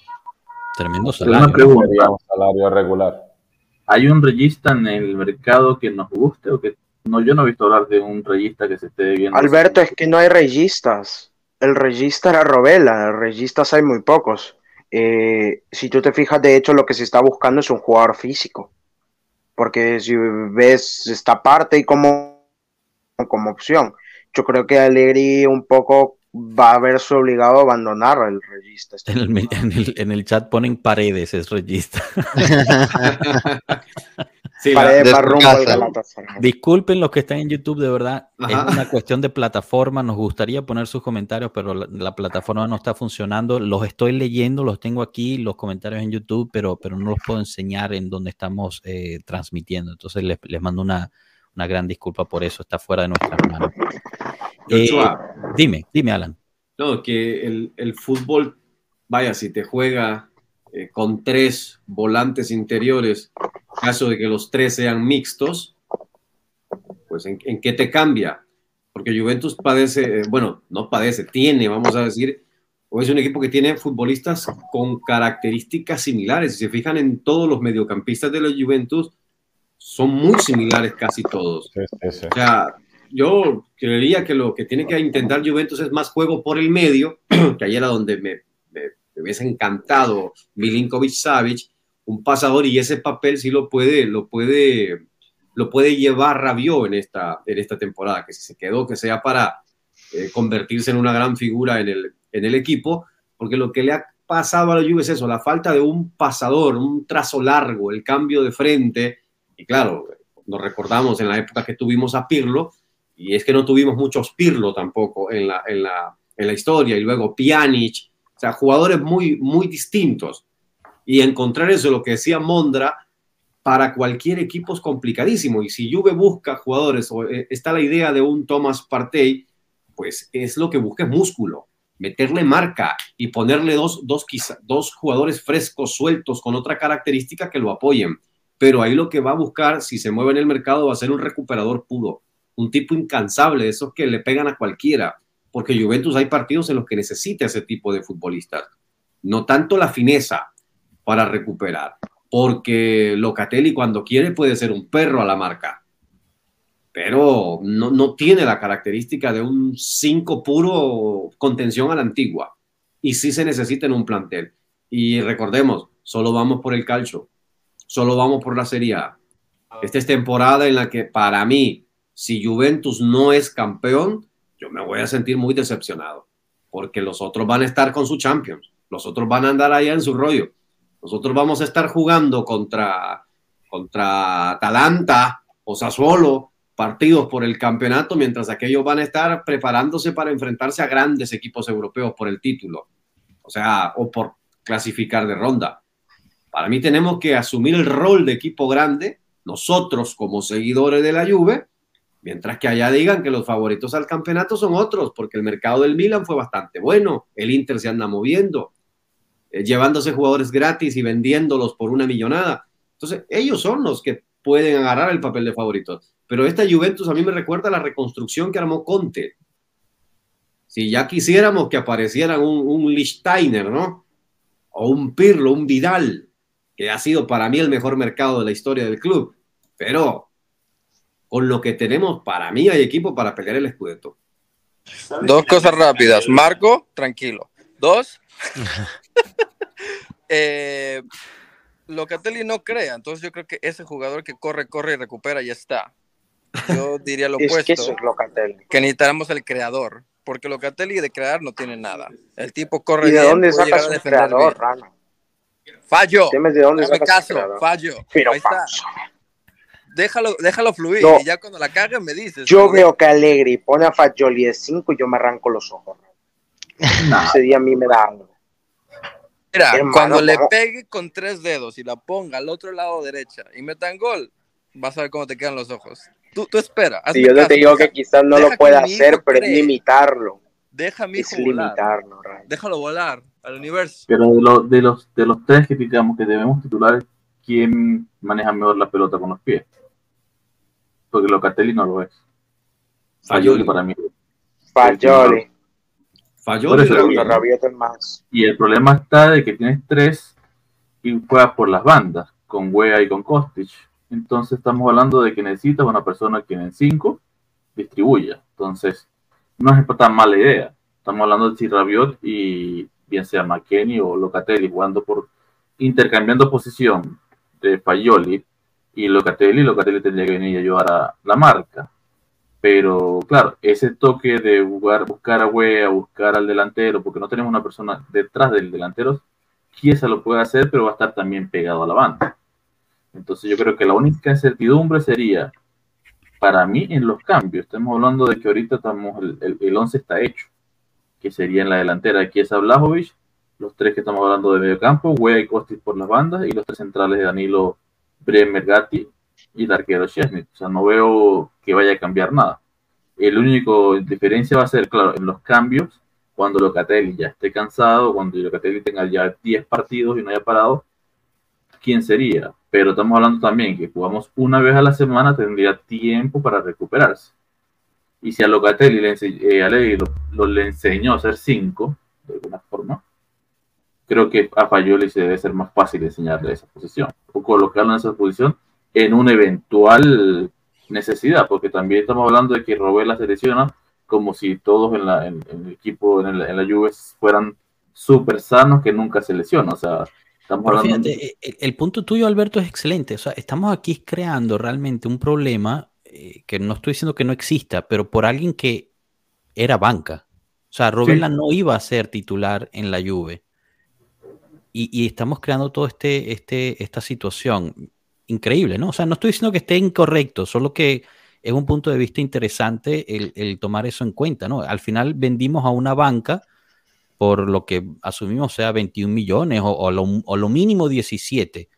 Tremendo salario. Una pregunta. Un salario regular. ¿Hay un regista en el mercado que nos guste o que no? Yo no he visto hablar de un regista que se esté viendo. Alberto, es que no hay registas. El regista era Robela, registas hay muy pocos. Eh, si tú te fijas, de hecho, lo que se está buscando es un jugador físico. Porque si ves esta parte y como como opción. Yo creo que Allegri un poco va a verse obligado a abandonar el regista. En el, en, el, chat ponen paredes, es regista. Disculpen los que están en YouTube, de verdad. Es una cuestión de plataforma. Nos gustaría poner sus comentarios, pero la, plataforma no está funcionando. Los estoy leyendo, los tengo aquí, los comentarios en YouTube, pero, pero no los puedo enseñar en donde estamos eh, transmitiendo. Entonces les, les mando una, una gran disculpa por eso, está fuera de nuestras manos. Eh, dime, dime, Alan. No, que el, fútbol, vaya, si te juega eh, con tres volantes interiores, caso de que los tres sean mixtos, pues ¿en, qué te cambia? Porque Juventus padece, eh, bueno, no padece, tiene, vamos a decir, o es un equipo que tiene futbolistas con características similares. Si se fijan en todos los mediocampistas de la Juventus, son muy similares casi todos. O sea, yo creería que lo que tiene que intentar Juventus es más juego por el medio, que ayer era donde me, hubiese encantado Milinkovic Savic, un pasador y ese papel sí lo puede, lo puede, lo puede llevar Rabiot en esta, en esta temporada, que si se quedó, que sea para eh, convertirse en una gran figura en el, en el equipo, porque lo que le ha pasado a la Juve es eso, la falta de un pasador, un trazo largo, el cambio de frente, y claro, nos recordamos en la época que tuvimos a Pirlo, y es que no tuvimos muchos Pirlo tampoco en la, en la, en la historia, y luego Pjanic, o sea, jugadores muy, muy distintos. Y encontrar eso, lo que decía Mondra, para cualquier equipo es complicadísimo. Y si Juve busca jugadores, o eh, está la idea de un Thomas Partey, pues es lo que busca es músculo, meterle marca y ponerle dos, dos, dos jugadores frescos, sueltos, con otra característica que lo apoyen pero ahí lo que va a buscar, si se mueve en el mercado, va a ser un recuperador puro, un tipo incansable, de esos que le pegan a cualquiera, porque Juventus hay partidos en los que necesita ese tipo de futbolistas. No tanto la fineza, para recuperar. Porque Locatelli cuando quiere puede ser un perro a la marca, pero no, no tiene la característica de un 5 puro contención a la antigua. Y sí se necesita en un plantel. Y recordemos, solo vamos por el calcio, solo vamos por la Serie A. Esta es temporada en la que para mí, si Juventus no es campeón, yo me voy a sentir muy decepcionado, porque los otros van a estar con su Champions, los otros van a andar allá en su rollo. Nosotros vamos a estar jugando contra, contra Atalanta o Sassuolo, partidos por el campeonato, mientras aquellos van a estar preparándose para enfrentarse a grandes equipos europeos por el título, o sea, o por clasificar de ronda. Para mí tenemos que asumir el rol de equipo grande, nosotros como seguidores de la Juve, mientras que allá digan que los favoritos al campeonato son otros, porque el mercado del Milan fue bastante bueno, el Inter se anda moviendo, eh, llevándose jugadores gratis y vendiéndolos por una millonada. Entonces, ellos son los que pueden agarrar el papel de favoritos. Pero esta Juventus a mí me recuerda a la reconstrucción que armó Conte. Si ya quisiéramos que apareciera un, un ¿no? O un Pirlo, un Vidal, que ha sido para mí el mejor mercado de la historia del club. Pero con lo que tenemos, para mí hay equipo para pelear el escudeto. Dos cosas rápidas. Marco, tranquilo. Dos. eh, Locatelli no crea, entonces yo creo que ese jugador que corre, corre y recupera ya está. Yo diría lo Es opuesto, que eso es Locatelli. que necesitamos el creador, porque Locatelli de crear no tiene nada. El tipo corre ¿Y de bien, dónde creador, bien. Rana? Fallo. Dime de dónde Dame caso, fallo. Pero Ahí está. Déjalo, déjalo fluir No. y ya cuando la cague me dices. Yo veo que Allegri pone a Fagioli de 5 y yo me arranco los ojos. Ese día a mí me da algo. Mira, Hermano, cuando le ¿cómo? pegue con tres dedos y la ponga al otro lado derecha y metan gol, vas a ver cómo te quedan los ojos. Tú, tú espera. hazme Y yo te digo que quizás no deja lo pueda hacer, pero es limitarlo. Deja a mi Es hijo limitarlo. Déjalo volar al universo. Pero de, lo- de los, de los tres que digamos que debemos titular, ¿quién maneja mejor la pelota con los pies? Porque Locatelli no lo es. Fagioli para mí. Los es más. Y el problema está de que tienes tres y juegas por las bandas, con Wea y con Kostic. Entonces estamos hablando de que necesitas una persona que en cinco distribuya. Entonces, no es tan mala idea. Estamos hablando de si Rabiot y bien sea McKenny o Locatelli jugando por intercambiando posición de Fagioli y Locatelli, Locatelli tendría que venir a ayudar a la marca. Pero claro, ese toque de jugar, buscar a Wea, buscar al delantero, porque no tenemos una persona detrás del delantero, Chiesa lo puede hacer, pero va a estar también pegado a la banda. Entonces yo creo que la única incertidumbre sería, para mí, en los cambios. Estamos hablando de que ahorita estamos, el 11 está hecho, que sería en la delantera Chiesa Blajovic, los tres que estamos hablando de medio campo, Wea y Kostic por las bandas, y los tres centrales de Danilo, Bremer, Gatti y el arquero Chesney. O sea, no veo que vaya a cambiar nada. El único diferencia va a ser, claro, en los cambios, cuando Locatelli ya esté cansado, cuando Locatelli tenga ya 10 partidos y no haya parado, ¿quién sería? Pero estamos hablando también que jugamos una vez a la semana, tendría tiempo para recuperarse. Y si a Locatelli le, eh, Allegri lo, lo- le enseñó a hacer 5, de alguna forma, creo que a Fayoli se debe ser más fácil enseñarle esa posición o colocarlo en esa posición en una eventual necesidad, porque también estamos hablando de que Robela se lesiona como si todos en, la, en, en el equipo, en, el- en la Juve fueran súper sanos que nunca se lesionan. O sea, estamos Pero hablando fíjate, eh, el, el punto tuyo, Alberto, es excelente. O sea, estamos aquí creando realmente un problema eh, que no estoy diciendo que no exista, pero por alguien que era banca. O sea, Robela no iba a ser titular en la Juve. Y, y estamos creando todo este, este, esta situación increíble, ¿no? O sea, no estoy diciendo que esté incorrecto, solo que es un punto de vista interesante el, el tomar eso en cuenta, ¿no? Al final vendimos a una banca por lo que asumimos sea 21 millones o, o lo, o lo mínimo 17.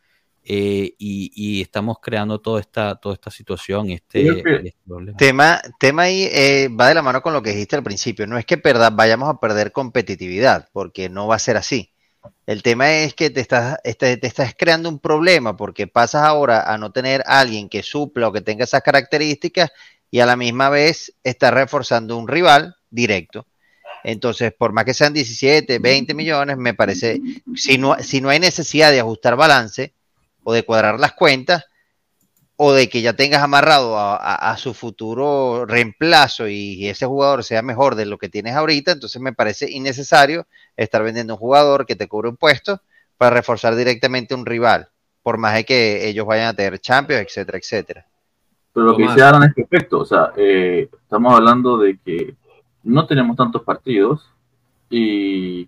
Eh, y, y estamos creando toda esta, toda esta situación, este, este. Tema, tema ahí eh, va de la mano con lo que dijiste al principio. No es que perda- vayamos a perder competitividad, porque no va a ser así. El tema es que te estás, este- te estás creando un problema porque pasas ahora a no tener a alguien que supla o que tenga esas características y a la misma vez estás reforzando un rival directo. Entonces, por más que sean 17, 20 millones, me parece, si no, si no hay necesidad de ajustar balance o de cuadrar las cuentas, o de que ya tengas amarrado a, a- a su futuro reemplazo y ese jugador sea mejor de lo que tienes ahorita, entonces me parece innecesario estar vendiendo un jugador que te cubre un puesto para reforzar directamente un rival, por más de que ellos vayan a tener Champions, etcétera, etcétera. Pero lo que dice Alan es perfecto. O sea, eh, estamos hablando de que no tenemos tantos partidos y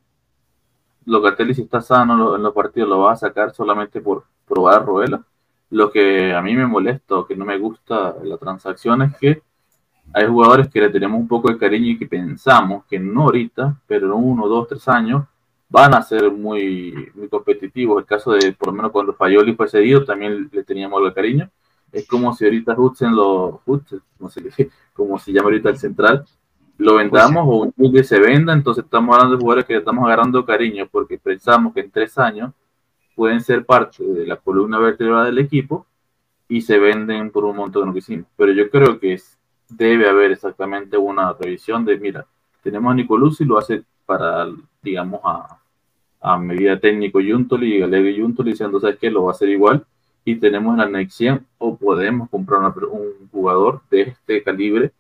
Locatelli, si está sano lo- en los partidos, lo va a sacar solamente por probar Ruela. Lo que a mí me molesta o que no me gusta de la transacción es que hay jugadores que le tenemos un poco de cariño y que pensamos que no ahorita, pero en uno, dos, tres años van a ser muy, muy competitivos. El caso de, por lo menos cuando Fayoli fue cedido, también le teníamos el cariño es como si ahorita Hudson lo Hudson, no sé como se llama ahorita el central, lo vendamos o un club que se venda, entonces estamos hablando de jugadores que le estamos agarrando cariño porque pensamos que en tres años pueden ser parte de la columna vertebral del equipo y se venden por un montón que no quisimos. Pero yo creo que es- debe haber exactamente una revisión de, mira, tenemos a Nicoluzzi, lo hace para, digamos, a, a medida técnico Juntoli y Galego Juntoli diciendo, ¿sabes qué? Lo va a hacer igual y tenemos la anexión o podemos comprar una- un jugador de este calibre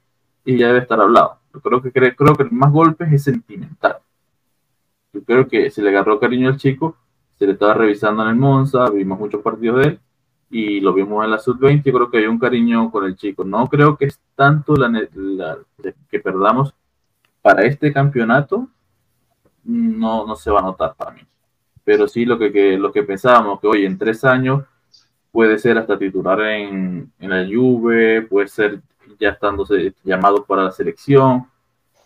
y ya debe estar hablado. Creo que creo, que el más golpes es sentimental. Yo creo que se le agarró cariño al chico, se le estaba revisando en el Monza, vimos muchos partidos de él y lo vimos en la sub-20, yo creo que hay un cariño con el chico. No creo que es tanto la- que perdamos para este campeonato, no, no se va a notar para mí. Pero sí lo que, que- lo que pensábamos, que hoy en tres años puede ser hasta titular en, en la Juve, puede ser ya estándose llamado para la selección,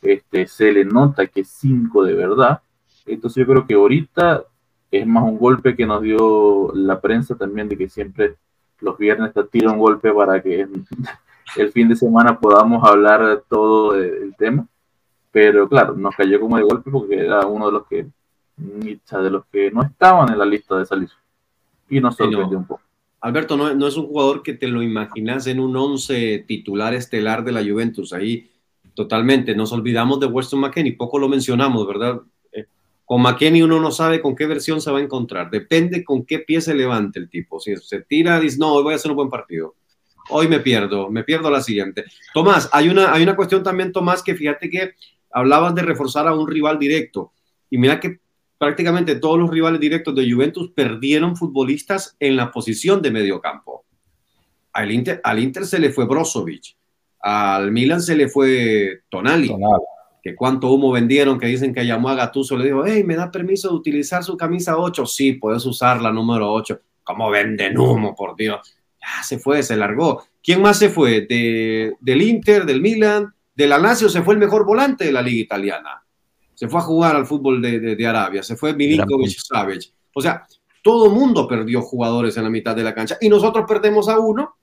este, se le nota que es cinco de verdad. Entonces yo creo que ahorita es más un golpe que nos dio la prensa también de que siempre los viernes te tira un golpe para que el fin de semana podamos hablar todo del tema. Pero claro, nos cayó como de golpe porque era uno de los que de los que no estaban en la lista de salir. Y nos Sí, no. sorprendió un poco. Alberto, no, no es un jugador que te lo imaginas en un 11 titular estelar de la Juventus. Ahí totalmente. Nos olvidamos de Weston McKennie, poco lo mencionamos, ¿verdad? Eh, Con McKennie uno no sabe con qué versión se va a encontrar. Depende con qué pie se levante el tipo. Si se tira, dice, no, hoy voy a hacer un buen partido. Hoy me pierdo, me pierdo la siguiente. Tomás, hay una, hay una cuestión también, Tomás, que fíjate que hablabas de reforzar a un rival directo. Y mira que prácticamente todos los rivales directos de Juventus perdieron futbolistas en la posición de mediocampo. Al Inter, al Inter se le fue Brozovic, al Milan se le fue Tonali, Tonali. que cuánto humo vendieron, que dicen que llamó a Gattuso, le dijo, hey, ¿me da permiso de utilizar su camisa 8? Sí, puedes usar la número 8. ¿Cómo venden humo, por Dios? Ya se fue, se largó. ¿Quién más se fue? De, del Inter, del Milan, de la Lazio se fue el mejor volante de la liga italiana. Se fue a jugar al fútbol de, de- de Arabia, se fue Milinkovic Savic. O sea, todo mundo perdió jugadores en la mitad de la cancha y nosotros perdemos a uno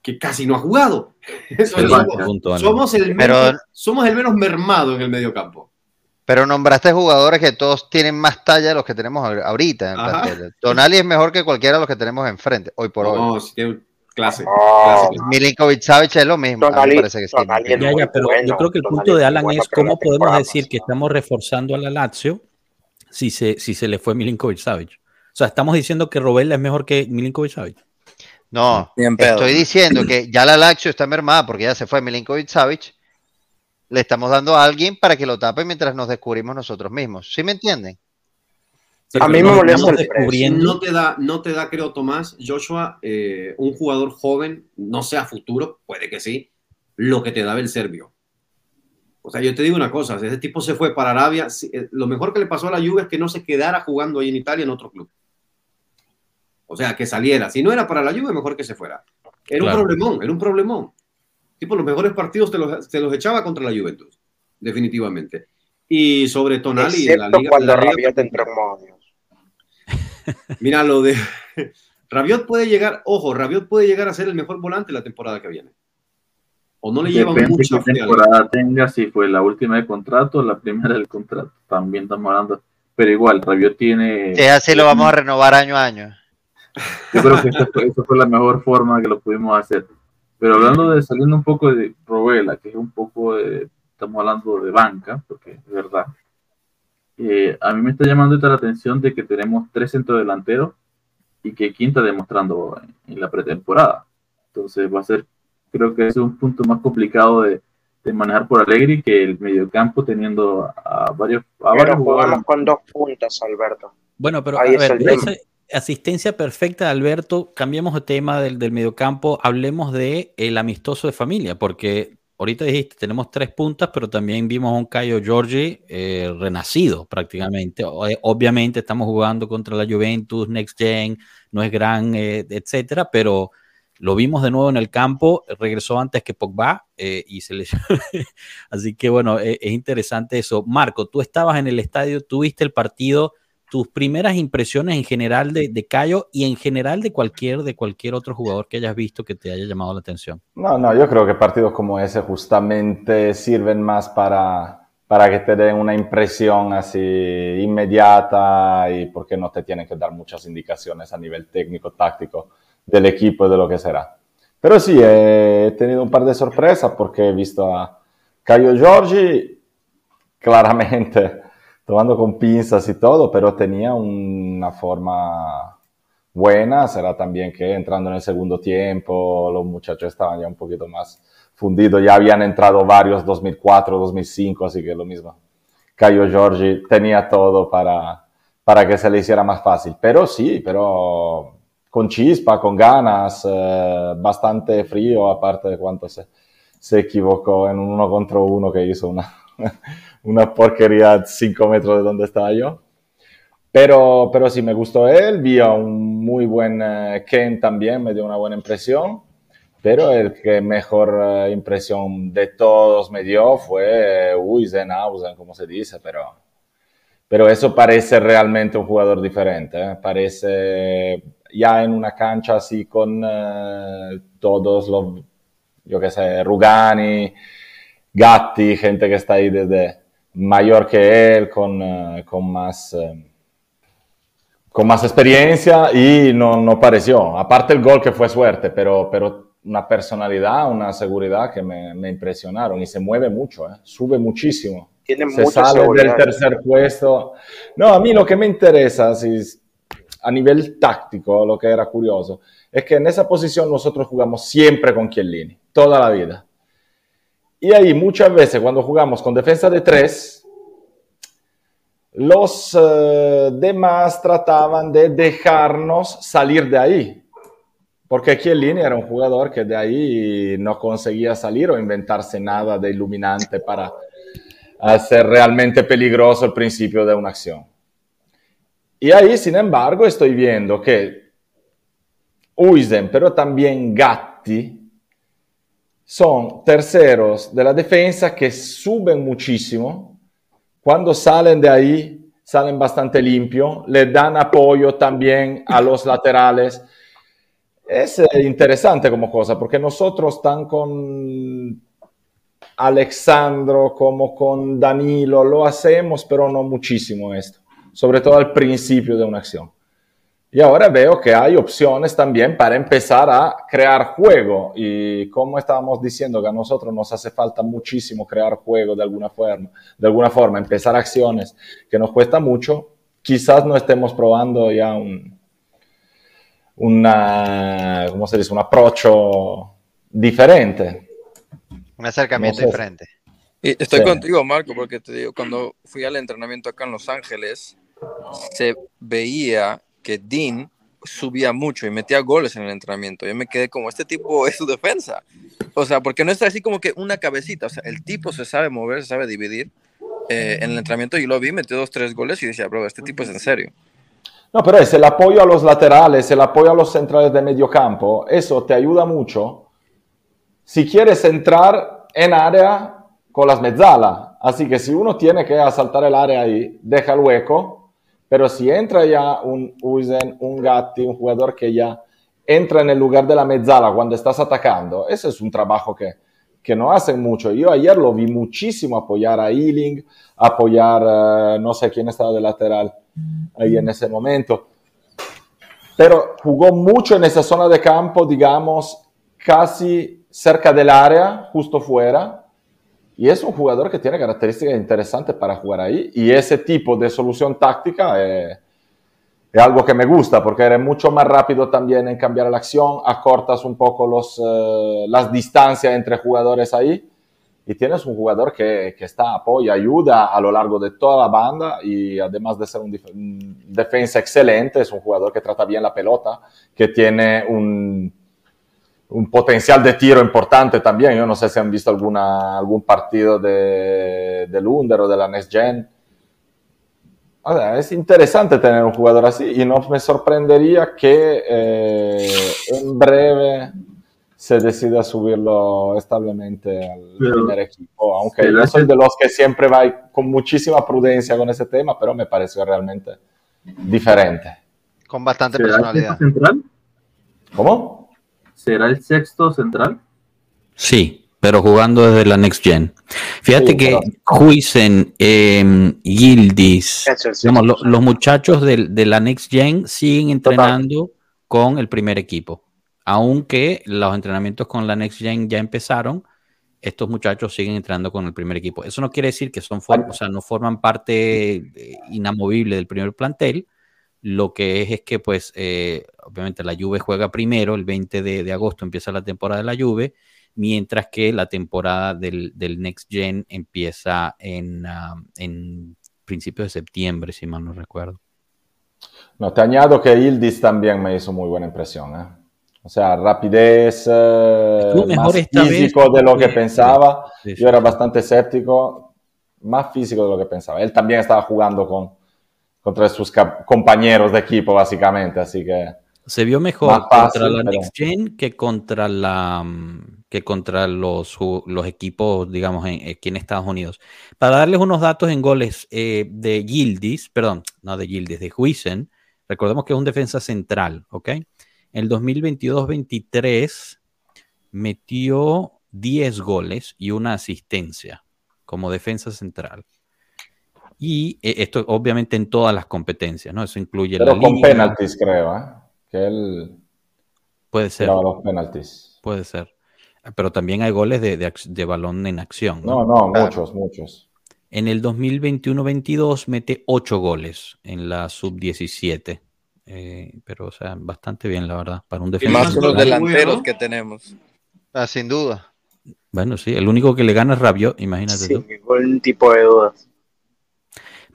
que casi no ha jugado. Eso es punto, somos, el Pero- menos, somos el menos mermado en el medio campo. Pero nombraste jugadores que todos tienen más talla de los que tenemos ahor- ahorita en. Tonali es mejor que cualquiera de los que tenemos enfrente, hoy por hoy. No, sí tiene clase. Oh, clase. Milinkovic Savic es lo mismo. a mí me Tonali- parece que sí. Tonali es Ya, muy ya, pero bueno, yo creo que el punto de Alan bueno, es cómo podemos decir que estamos reforzando a la Lazio si se, si se le fue Milinkovic Savic. O sea, estamos diciendo que Robella es mejor que Milinkovic Savic. No, Bien estoy diciendo que ya la Lazio está mermada porque ya se fue Milinkovic Savic. Le estamos dando a alguien para que lo tape mientras nos descubrimos nosotros mismos. ¿Sí me entienden? Sí, A mí me molesta el descubriendo- No te da, no te da, creo, Tomás, Joshua, eh, un jugador joven, no sea futuro, puede que sí, lo que te daba el serbio. O sea, yo te digo una cosa, si ese tipo se fue para Arabia, eh, lo mejor que le pasó a la Juve es que no se quedara jugando ahí en Italia en otro club. O sea, que saliera. Si no era para la Juve, mejor que se fuera. Era Claro. un problemón, era un problemón. Tipo, los mejores partidos te los, te los echaba contra la Juventus, definitivamente. Y sobre Tonali en la Excepto liga. cuando la liga- Rabiot entró en modo Dios. Mira, lo de Rabiot puede llegar, ojo, Rabiot puede llegar a ser el mejor volante la temporada que viene. O no le llevan Depende mucha qué temporada tenga, si fue la última de contrato o la primera del contrato. También estamos hablando. Pero igual, Rabiot tiene. Es así, lo vamos a renovar año a año. Yo creo que esa fue, esa fue la mejor forma que lo pudimos hacer. Pero hablando de saliendo un poco de Robela, que es un poco de estamos hablando de banca, porque es verdad. Eh, a mí me está llamando la atención de que tenemos tres centrodelanteros y que Quinta demostrando en, en la pretemporada. Entonces va a ser, creo que es un punto más complicado de, de manejar por Alegri que el mediocampo teniendo a varios, a Pero varios jugamos con dos puntas, Alberto. Bueno, pero Ahí a es ver, el esa asistencia perfecta de Alberto, cambiemos de tema del, del mediocampo, hablemos de el amistoso de familia, porque ahorita dijiste, tenemos tres puntas, pero también vimos a un Caio Giorgi eh, renacido prácticamente. Eh, Obviamente estamos jugando contra la Juventus, Next Gen, no es gran, eh, etcétera, pero lo vimos de nuevo en el campo, regresó antes que Pogba eh, y se lesionó. Así que bueno, eh, es interesante eso. Marco, tú estabas en el estadio, tuviste el partido, tus primeras impresiones en general de, de Cayo y en general de cualquier, de cualquier otro jugador que hayas visto que te haya llamado la atención. No, no, yo creo que partidos como ese justamente sirven más para, para que te den una impresión así inmediata y porque no te tienen que dar muchas indicaciones a nivel técnico, táctico del equipo y de lo que será. Pero sí, he tenido un par de sorpresas porque he visto a Caio Giorgi claramente tomando con pinzas y todo, pero tenía una forma buena, será también que entrando en el segundo tiempo los muchachos estaban ya un poquito más fundidos, ya habían entrado varios 2004, 2005, así que lo mismo. Caio Giorgi tenía todo para, para que se le hiciera más fácil, pero sí, pero con chispa, con ganas, eh, bastante frío, aparte de cuánto se, se equivocó en un uno contra uno que hizo una, una porquería a 5 metros de donde estaba yo. Pero, pero sí, me gustó él, vi a un muy buen eh, Ken también, me dio una buena impresión, pero el que mejor eh, impresión de todos me dio fue eh, Uysenhausen, como se dice, pero, pero eso parece realmente un jugador diferente, ¿eh? parece ya en una cancha así con eh, todos los, yo qué sé, Rugani, Gatti, gente que está ahí desde mayor que él, con, eh, con más... eh, con más experiencia y no, no pareció. Aparte el gol que fue suerte, pero, pero una personalidad, una seguridad que me, me impresionaron y se mueve mucho, ¿eh? sube muchísimo. Tiene Se mucha sale del seguridad. tercer puesto. No, a mí lo que me interesa, si, a nivel táctico, lo que era curioso, es que en esa posición nosotros jugamos siempre con Chiellini, toda la vida. Y ahí muchas veces cuando jugamos con defensa de tres, los eh, demás trataban de dejarnos salir de ahí. Porque Chiellini era un jugador que de ahí no conseguía salir o inventarse nada de iluminante para hacer realmente peligroso el principio de una acción. Y ahí, sin embargo, estoy viendo que Uisen, pero también Gatti, son terceros de la defensa que suben muchísimo. Cuando salen de ahí, salen bastante limpio, le dan apoyo también a los laterales. Es eh, interesante como cosa, porque nosotros tan con Alexandro como con Danilo lo hacemos, pero no muchísimo esto, sobre todo al principio de una acción. Y ahora veo que hay opciones también para empezar a crear juego. Y como estábamos diciendo que a nosotros nos hace falta muchísimo crear juego de alguna forma, de alguna forma, empezar acciones que nos cuesta mucho, quizás no estemos probando ya un, una, ¿cómo se dice? un approach diferente. Un acercamiento No sé. diferente. Y estoy Sí. contigo, Marco, porque te digo, cuando fui al entrenamiento acá en Los Ángeles, se veía que Dean subía mucho y metía goles en el entrenamiento. Yo me quedé como, este tipo es su defensa. O sea, porque no está así como que una cabecita. O sea, el tipo se sabe mover, se sabe dividir. Eh, en el entrenamiento yo lo vi, metió dos, tres goles y decía, bro, este tipo es en serio. No, pero es el apoyo a los laterales, el apoyo a los centrales de medio campo. Eso te ayuda mucho si quieres entrar en área con las mezzalas. Así que si uno tiene que asaltar el área ahí, deja el hueco. Pero si entra ya un Uisen, un Gatti, un jugador que ya entra en el lugar de la mezzala cuando estás atacando, ese es un trabajo que, que no hacen mucho. Yo ayer lo vi muchísimo apoyar a Ealing, apoyar, eh, no sé quién estaba de lateral ahí en ese momento. Pero jugó mucho en esa zona de campo, digamos, casi cerca del área, justo fuera. Y es un jugador que tiene características interesantes para jugar ahí. Y ese tipo de solución táctica eh, es algo que me gusta porque eres mucho más rápido también en cambiar la acción, acortas un poco los, eh, las distancias entre jugadores ahí y tienes un jugador que, que está apoya, ayuda a lo largo de toda la banda y además de ser un, defensa excelente, es un jugador que trata bien la pelota, que tiene un, un potencial de tiro importante también. Yo no sé si han visto alguna, algún partido de, del Under o de la Next Gen. O sea, es interesante tener un jugador así y no me sorprendería que eh, en breve se decida subirlo establemente al Pero- primer equipo, aunque yo soy de los que siempre va con muchísima prudencia con ese tema, pero me pareció realmente diferente. Con bastante ¿Será el sexto personalidad. central? ¿Cómo? ¿Será el sexto central? Sí, pero jugando desde la Next Gen. Fíjate Sí, que Huisen, eh, Es digamos, lo- sexto. los muchachos de, la Next Gen siguen entrenando con el primer equipo. Aunque los entrenamientos con la Next Gen ya empezaron, estos muchachos siguen entrenando con el primer equipo. Eso no quiere decir que son for- o sea, no forman parte eh, inamovible del primer plantel. Lo que es es que, pues, eh, obviamente la Juve juega primero, el 20 de, de agosto empieza la temporada de la Juve, mientras que la temporada del, del Next Gen empieza en, ah, en principios de septiembre, si mal no recuerdo. No, te añado que Ildis también me hizo muy buena impresión. ¿eh? O sea, rapidez, eh, más esta vez físico de lo que que- pensaba. Sí, sí. Yo era bastante escéptico, más físico de lo que pensaba. Él también estaba jugando con, contra sus compañeros de equipo, básicamente, así que Se vio mejor fácil, contra la pero- Next Gen que contra la que contra los, los equipos, digamos, en, aquí en Estados Unidos. Para darles unos datos en goles eh, de Gildis, perdón, no de Gildis, de Huisen, recordemos que es un defensa central, ¿ok? En el 2022-23 metió 10 goles y una asistencia como defensa central. Y eh, esto obviamente en todas las competencias, ¿no? Eso incluye pero la con liga, creo, ¿eh? que él puede ser. los penaltis. Puede ser. Pero también hay goles de, de balón en acción. ¿no? No, no, Claro. muchos, muchos. En el 2021-22 mete 8 goles en la sub-17. Eh, pero, o sea, bastante bien, la verdad, para un Y defensa. más los delanteros que tenemos. Ah, sin duda. Bueno, sí, el único que le gana es Rabiot, imagínate tú. Sin ningún tipo de dudas.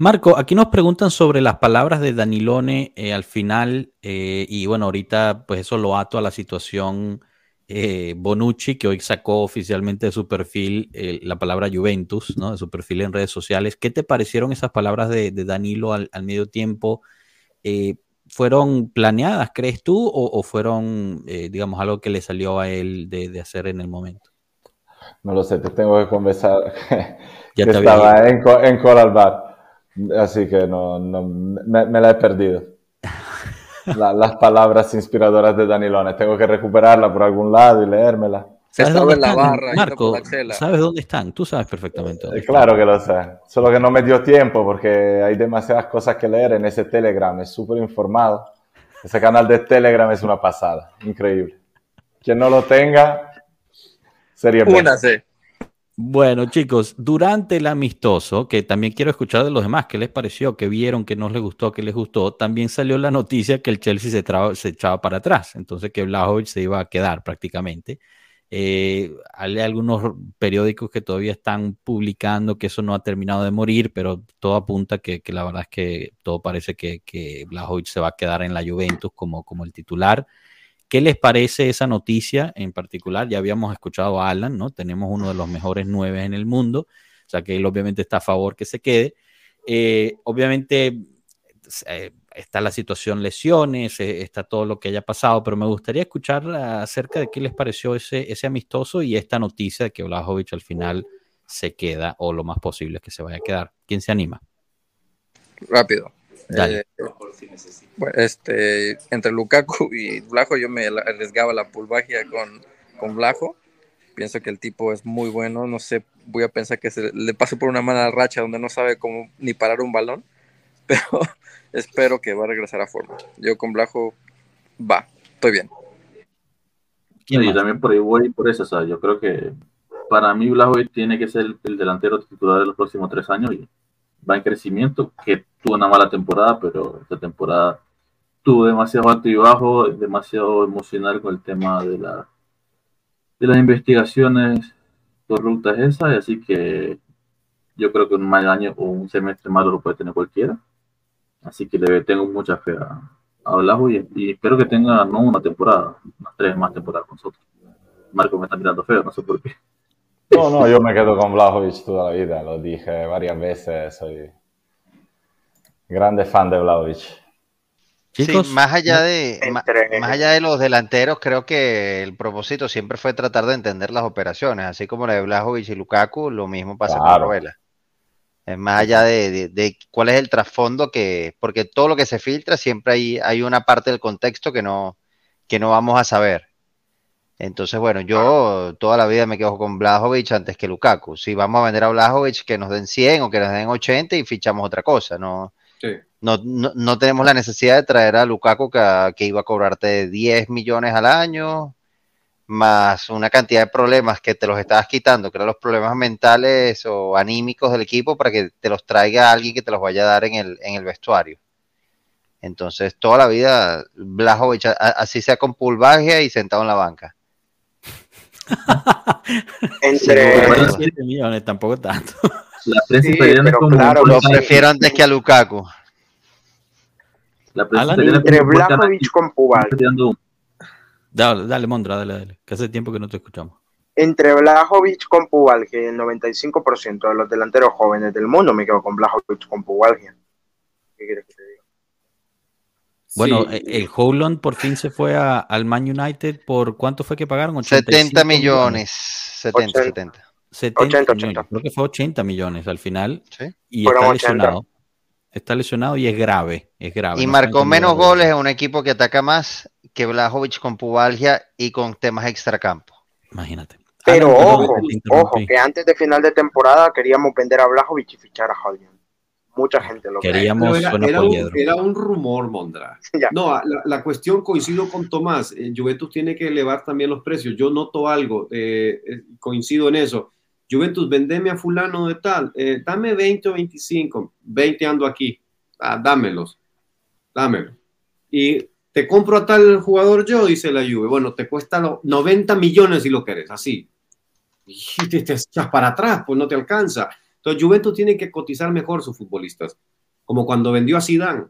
Marco, aquí nos preguntan sobre las palabras de Danilone eh, al final, eh, y bueno, ahorita pues eso lo ato a la situación eh, Bonucci, que hoy sacó oficialmente de su perfil eh, la palabra Juventus, ¿no? De su perfil en redes sociales. ¿Qué te parecieron esas palabras de, de Danilo al, al medio tiempo? ¿Fueron planeadas, crees tú, o, o fueron, digamos, algo que le salió a él de, de hacer en el momento? No lo sé, te tengo que conversar que Ya estaba en, en Coral Bar. Así que no, no, me, me la he perdido. La- las palabras inspiradoras de Danilone. Tengo que recuperarla por algún lado y leérmela. Se ¿Sabes estaba dónde en la están, barra, Marco, por la chela. ¿sabes dónde están? Tú sabes perfectamente. dónde Eh, están. Claro que lo sé. Solo que no me dio tiempo porque hay demasiadas cosas que leer en ese Telegram. Es súper informado. Ese canal de Telegram es una pasada. Increíble. Quien no lo tenga, sería bueno. Únase. Bueno, chicos, durante el amistoso, que también quiero escuchar de los demás, ¿qué les pareció? ¿Qué vieron? ¿Qué no les gustó? ¿Qué les gustó? También salió la noticia que el Chelsea se, echaba para atrás, entonces que Vlahovic se iba a quedar prácticamente. Eh, hay algunos periódicos que todavía están publicando que eso no ha terminado de morir, pero todo apunta que, que la verdad es que todo parece que, que se va a quedar en la Juventus como, como el titular. ¿Qué les parece esa noticia en particular? Ya habíamos escuchado a Alan, ¿no? Tenemos uno de los mejores nueve en el mundo, o sea que él obviamente está a favor que se quede. Eh, obviamente eh, está la situación lesiones, eh, está todo lo que haya pasado, pero me gustaría escuchar acerca de qué les pareció ese, amistoso y esta noticia de que Vlahovic al final se queda o lo más posible es que se vaya a quedar. ¿Quién se anima? Rápido. Dale. Eh, bueno, este, entre Lukaku y Blajo, yo me arriesgaba la pulvagia con, con Blajo. Pienso que el tipo es muy bueno. No sé, voy a pensar que se le pasó por una mala racha donde no sabe cómo ni parar un balón. Pero espero que va a regresar a forma. Yo con Blajo, va, estoy bien. ¿Quién y más? también por ahí voy por eso, o sea, yo creo que para mí Blajovic tiene que ser el, el delantero titular de los próximos tres años y va en crecimiento, que tuvo una mala temporada, pero esta temporada tuvo demasiado alto y bajo, demasiado emocional con el tema de, la, de las investigaciones corruptas esas, así que yo creo que un mal año o un semestre malo lo puede tener cualquiera. Así que le tengo mucha fe a, a y, y espero que tenga no una temporada, unas tres más temporadas con nosotros. Marco me está mirando feo, no sé por qué. No, no, yo me quedo con Vlahovic toda la vida, lo dije varias veces, soy grande fan de Vlahovic. Chicos, sí, más allá de Entre- más allá de los delanteros, creo que el propósito siempre fue tratar de entender las operaciones, así como la de Blajovic y Lukaku, lo mismo pasa con. Robela. Es más allá de, de- de cuál es el trasfondo que, porque todo lo que se filtra siempre hay, hay una parte del contexto que no, que no vamos a saber. Entonces, bueno, yo toda la vida me quedo con Blajovic antes que Lukaku. Si vamos a vender a Blajovic, que nos den 100 o que nos den 80 y fichamos otra cosa, ¿no? Sí. No, no, no tenemos la necesidad de traer a Lukaku que, que iba a cobrarte 10 millones al año, más una cantidad de problemas que te los estabas quitando, que eran los problemas mentales o anímicos del equipo, para que te los traiga alguien que te los vaya a dar en el, en el vestuario. Entonces, toda la vida, Blajovic, así sea con pulvagia y sentado en la banca. Entre, Seguro. 7 millones, tampoco tanto. La prensa Sí, italiana es pero como claro, Lo prefiero antes que a Lukaku. La prensa Alan, entre Blajovic con Pubal. Dale, dale, Mondra, dale, dale. Que hace tiempo que no te escuchamos. entre Blajovic con Pubalgia y el 95% de los delanteros jóvenes del mundo me quedo con Blajovic con Pubalgia. ¿Qué quieres que te diga? Bueno, Sí. eh, el Howland por fin se fue a- al Man United por cuánto fue que pagaron? 85 70 millones. 70, 80. 70. 70 80, millones. 80. Creo que fue 80 millones al final ¿sí? y Fueron está 80. lesionado. Está lesionado y es grave, es grave. Y no marcó menos goles en un equipo que ataca más que Blajovic con pubalgia y con temas extracampo. Imagínate. Pero Alan, ojo, ojo, que antes de final de temporada queríamos vender a Blajovic y fichar a Holland. Mucha gente lo. Queríamos era, un, poliedro. era un rumor, Mondra. Ya. No, la, la cuestión coincido con Tomás. eh, Juventus tiene que elevar también los precios. Yo noto algo, eh, eh, coincido en eso. Juventus, vendeme a fulano de tal, eh, dame 20 o 25, 20 ando aquí, ah, dámelos, dámelos. Y te compro a tal jugador yo, dice la Juve. Bueno, te cuesta los 90 millones si lo querés, así. Y te, te echas para atrás, pues no te alcanza. Entonces Juventus tiene que cotizar mejor sus futbolistas, como cuando vendió a Zidane.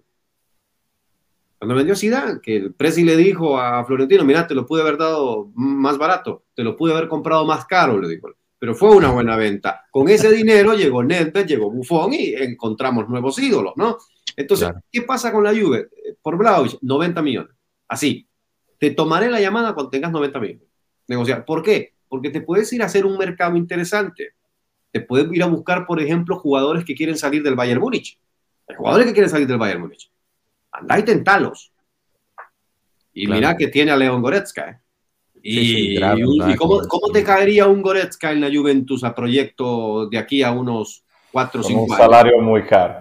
Cuando vendió a Zidane, que el Presi le dijo a Florentino, mira, te lo pude haber dado más barato, te lo pude haber comprado más caro, le dijo. Pero fue una buena venta. Con ese dinero llegó Nedved, llegó Buffon y encontramos nuevos ídolos, ¿no? Entonces, Claro. ¿qué pasa con la Juve? Por Vlahovic, 90 millones. Así. Te tomaré la llamada cuando tengas 90 millones. Negociar. ¿Por qué? Porque te puedes ir a hacer un mercado interesante. Te puedes ir a buscar, por ejemplo, jugadores que quieren salir del Bayern Múnich. Hay jugadores que quieren salir del Bayern Múnich. Andá y tentalos. Y Claro. mira que tiene a León Goretzka. ¿eh? Y, Sí, sí, claro, y un- y cómo, cómo te caería un Goretzka en la Juventus a proyecto de aquí a unos 4 o Con 5 un años? salario muy caro.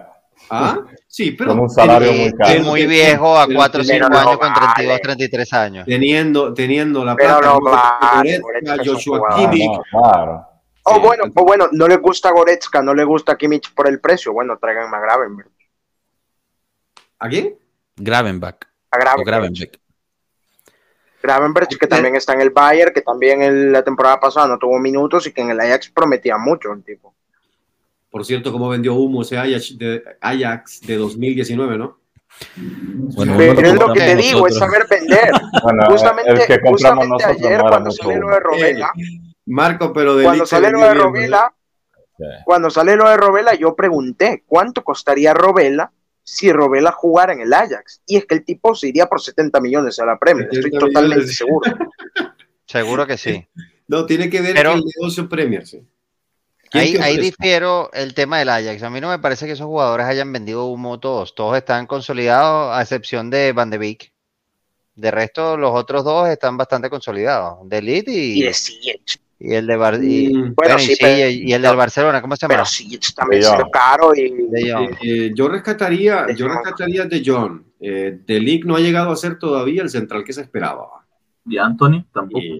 ¿Ah? Sí, pero Con un salario muy caro. muy viejo a pero 4 o 5 pero no años con 32, vale. 33 años. teniendo, teniendo la Pero plata. no vale, Goretzka, Goretzka es un Joshua Kimmich. no, claro. Oh, Sí. bueno, pues bueno, no le gusta Goretzka, no le gusta Kimmich por el precio. Bueno, traigan a Gravenberg. ¿A quién? Gravenbach A Gravenberg. Gravenberg, que también está en el Bayern, que también en la temporada pasada no tuvo minutos y que en el Ajax prometía mucho el tipo. Por cierto, cómo vendió humo ese Ajax de, Ajax de 2019, ¿no? Bueno, Pero es lo que te digo, es saber vender. Bueno, Justamente, el que compramos justamente nosotros ayer, cuando sale lo humo. de Robela, Marco, pero de cuando sale lo de Robela, cuando sale lo de Robela, yo pregunté cuánto costaría Robela si Robela jugara en el Ajax. Y es que el tipo se iría por 70 millones a la Premier, estoy 70 totalmente millones. seguro. Seguro que sí. No, tiene que ver Pero- con el negocio Premier, sí. ¿Quién Ahí, ahí difiero el tema del Ajax. A mí no me parece que esos jugadores hayan vendido humo todos. Todos están consolidados, a excepción de Van de Beek. De resto, los otros dos están bastante consolidados. De Elite Y y, de. Y el de Bar- y, Mm, bueno, sí, y, sí, pero- y- y el del Barcelona, ¿cómo se llama? Pero Ziyech también Jong. lo caro y De Jong. eh, yo rescataría, De yo rescataría de John. Eh, de Ligt no ha llegado a ser todavía el central que se esperaba. Y Anthony tampoco. Y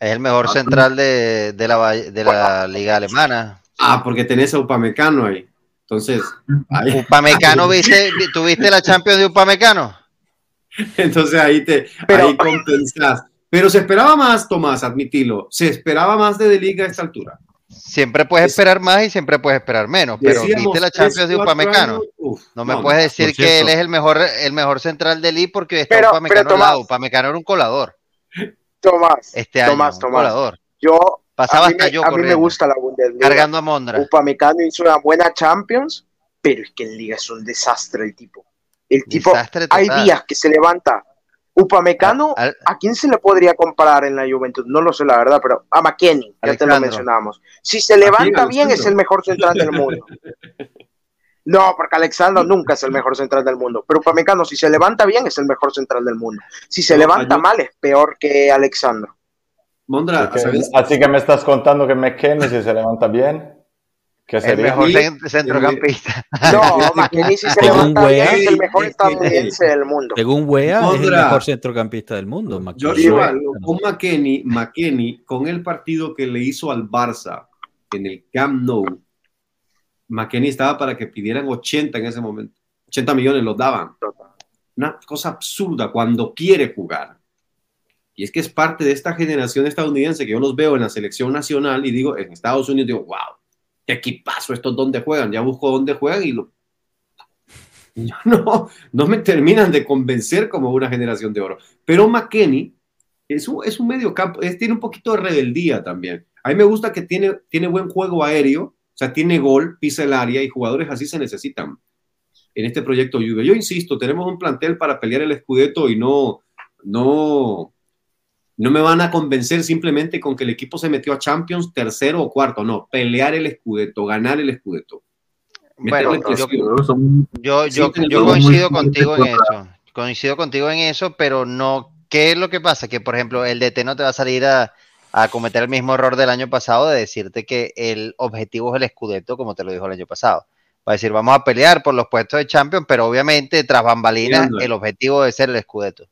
Es el mejor central de, de la, de la liga alemana. Ah, porque tenés a Upamecano ahí. Entonces, ahí, Upamecano, ¿viste, ¿tuviste la Champions de Upamecano? entonces ahí te Pero- ahí compensás. Pero se esperaba más, Tomás, admitilo. Se esperaba más de De Liga a esta altura. Siempre puedes Es- esperar más y siempre puedes esperar menos, pero Decíamos ¿viste la Champions de Upamecano? años, uf, No me no, puedes decir que él es el mejor, el mejor central del I porque está Pero- Upamecano pero al lado. Tomás- Upamecano era un colador Tomás, este año, Tomás, un Tomás. colador. yo, Pasaba a mí, hasta me, yo a mí me corriendo, gusta la Bundesliga. cargando a Mondra. Upamecano hizo una buena Champions, pero es que en Liga es un desastre el tipo. El tipo, Desastre hay días que se levanta. Upamecano, Al- ¿a quién se le podría comparar en la Juventud? No lo sé la verdad, pero a McKenny, ya te lo mencionamos. Si se levanta bien, es el mejor central del mundo. No, porque Alexandro nunca es el mejor central del mundo. Pero Upamecano, si se levanta bien, es el mejor central del mundo. Si se No, levanta yo- mal, es peor que Alexandro. Mondra, Así que, ¿sabes? así que me estás contando que McKennie si se levanta bien, ¿qué El sería? mejor Sí, cen- centrocampista. No, McKenny si se Según levanta bien, Wea, es el mejor es que- estadounidense del mundo. Según Wea, es el mejor centrocampista del mundo. Joshua, Bueno, con McKenny, McKenny, con el partido que le hizo al Barça en el Camp Nou, McKenny estaba para que pidieran 80 en ese momento. 80 millones los daban. Una cosa absurda cuando quiere jugar. Y es que es parte de esta generación estadounidense que yo los veo en la selección nacional y digo, en Estados Unidos digo, wow, qué equipazo, estos dónde juegan. Ya busco dónde juegan y lo... No, no me terminan de convencer como una generación de oro. Pero McKenny es un, es un medio campo, tiene un poquito de rebeldía también. A mí me gusta que tiene, tiene buen juego aéreo, o sea, tiene gol, pisa el área y jugadores así se necesitan en este proyecto. Yo insisto, tenemos un plantel para pelear el escudeto y no, no, no me van a convencer simplemente con que el equipo se metió a Champions tercero o cuarto, no, pelear el escudeto, ganar el escudeto. Bueno, yo. Yo yo, yo, coincido contigo en eso. Coincido contigo en eso, pero no. ¿Qué es lo que pasa? Que, por ejemplo, el DT no te va a salir a, a cometer el mismo error del año pasado de decirte que el objetivo es el escudeto, como te lo dijo el año pasado. Va a decir, vamos a pelear por los puestos de Champions, pero obviamente, tras bambalinas, el objetivo debe ser el escudeto.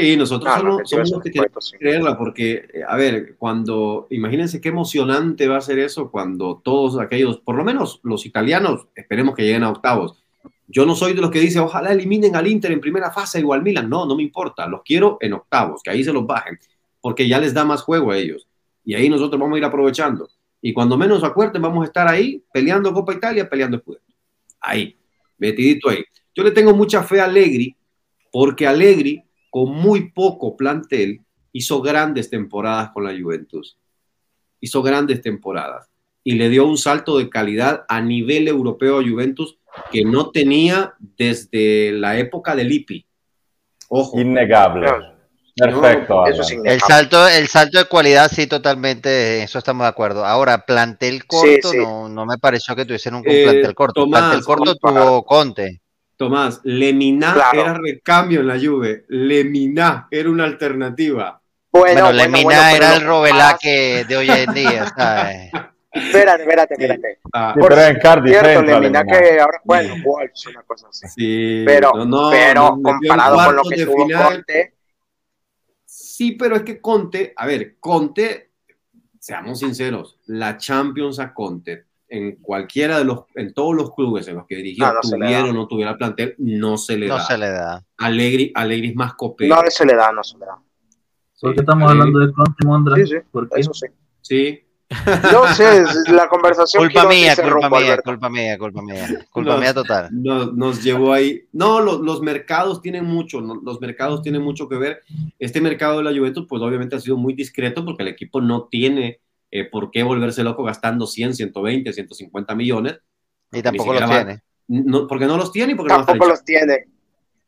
Sí, nosotros Ah, somos, somos los que tenemos correcto, sí. que creerla, porque, eh, a ver, cuando, imagínense qué emocionante va a ser eso cuando todos aquellos, por lo menos los italianos, esperemos que lleguen a octavos. Yo no soy de los que dice, ojalá eliminen al Inter en primera fase igual Milan. No, no me importa, los quiero en octavos, que ahí se los bajen, porque ya les da más juego a ellos. Y ahí nosotros vamos a ir aprovechando. Y cuando menos acuerden, vamos a estar ahí peleando Copa Italia, peleando Scudetto. Ahí, metidito ahí. Yo le tengo mucha fe a Allegri, porque Allegri, con muy poco plantel, hizo grandes temporadas con la Juventus. Hizo grandes temporadas. Y le dio un salto de calidad a nivel europeo a Juventus que no tenía desde la época del IPI. Ojo. Innegable. Perfecto. Eso es Alan. El salto, el salto de cualidad, sí, totalmente, eso estamos de acuerdo. Ahora, plantel corto, sí. No, no me pareció que tuviesen un Eh, plantel corto. Tomás, plantel corto tuvo Conte. Tomás, Lemina Claro. era recambio en la Juve. Lemina era una alternativa. Bueno, Bueno, era el Robelá que de hoy en día, ¿sabes? Espérate, espérate, espérate. Ah, Por pero en Cardiff Cierto, Lemina. que ahora, bueno, Wolves, una cosa así. sí, Pero, no, no, pero comparado con lo que tuvo final. Conte, Sí, pero es que Conte, a ver, Conte, seamos sinceros, la Champions a Conte, en cualquiera de los, en todos los clubes en los que dirigió, No, no da. o no tuviera plantel, no se le No da. se le da. Alegri, Alegri es más copero. no se le da, no se le da. ¿Por qué estamos Alegri- hablando de Conte, Mondra? Sí, sí, ¿Por qué? Eso sí. Sí. No sé, la conversación Culpa mía, culpa rumbo, mía, culpa mía, culpa mía. Culpa No. mía total. Nos, nos llevó ahí. No, lo- los mercados tienen mucho, no, los mercados tienen mucho que ver. Este mercado de la Juventus, pues obviamente ha sido muy discreto porque el equipo no tiene eh, por qué volverse loco gastando 100, 120, 150 millones. Y tampoco Ni lo siquiera tiene. No, porque no los tiene y porque no Tampoco están los tiene.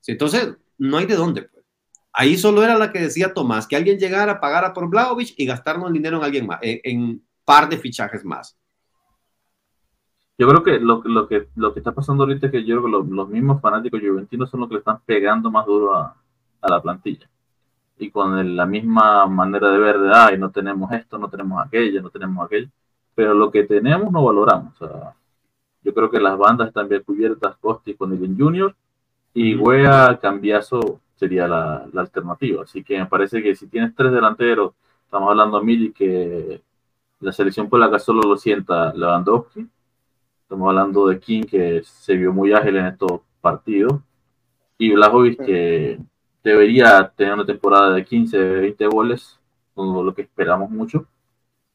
Sí, entonces, no hay de dónde. Pues. Ahí solo era la que decía Tomás, que alguien llegara, pagara por Vlaovic y gastarnos el dinero en alguien más, en, en par de fichajes más. Yo creo que lo, lo que lo que está pasando ahorita es que yo creo que los, los mismos fanáticos juventinos son los que le están pegando más duro a, a la plantilla. Y con el- la misma manera de ver de, ay, no tenemos esto, no tenemos aquello, no tenemos aquello. Pero lo que tenemos no valoramos. O sea, yo creo que las bandas están bien cubiertas, Costi con Even Junior, y Wea Cambiazo sería la, la alternativa. Así que me parece que si tienes tres delanteros Estamos hablando, Mili, que la selección polaca solo lo sienta Lewandowski. Estamos hablando de King, que se vio muy ágil en estos partidos. Y Blajovic, que debería tener una temporada de 15, 20 goles, lo que esperamos mucho.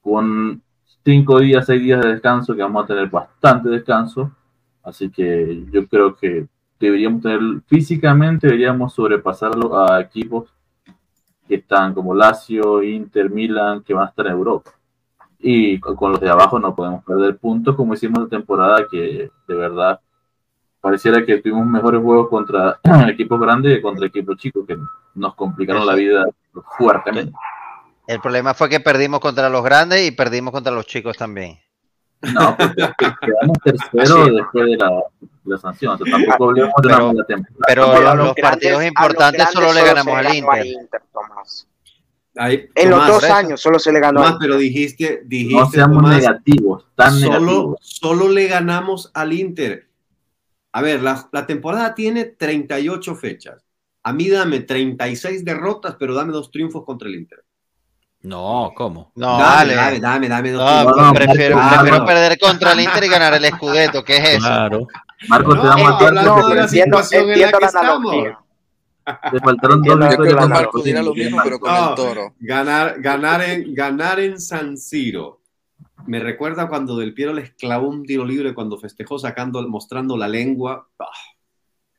Con 5 días, 6 días de descanso, que vamos a tener bastante descanso. Así que yo creo que deberíamos tener, físicamente deberíamos sobrepasarlo a equipos que están como Lazio, Inter, Milan, que van a estar en Europa. Y con los de abajo no podemos perder puntos como hicimos la temporada, que de verdad pareciera que tuvimos mejores juegos contra equipos grandes que contra equipos chicos, que nos complicaron la vida fuertemente. El problema fue que perdimos contra los grandes y perdimos contra los chicos también. No, porque quedamos tercero después de la, la sanción. O sea, tampoco hablemos de una mala temporada. Pero los, a los los partidos grandes- a los importantes solo le ganamos al Inter. Tomás. Ahí, En los dos años solo se le ganó a Tomás, Inter. pero dijiste, dijiste No seamos Tomás, negativos, tan solo, negativos. solo le ganamos al Inter. A ver, la, la temporada tiene 38 fechas. A mí dame 36 derrotas, pero dame dos triunfos contra el Inter. No, ¿cómo? No, dame, vale. dame, dame, No, triunfos. no, prefiero, Marco, prefiero no. perder contra el Inter y ganar el Scudetto. ¿Qué es eso? Claro. Marco, No, te vamos a hablando de la situación en la que estamos. te faltaron dos Yo creo que Marco dirá lo mismo, pero con No. el toro. Ganar, ganar, en, ganar en San Siro. Me recuerda cuando Del Piero les clavó un tiro libre cuando festejó sacando, mostrando la lengua. Ah,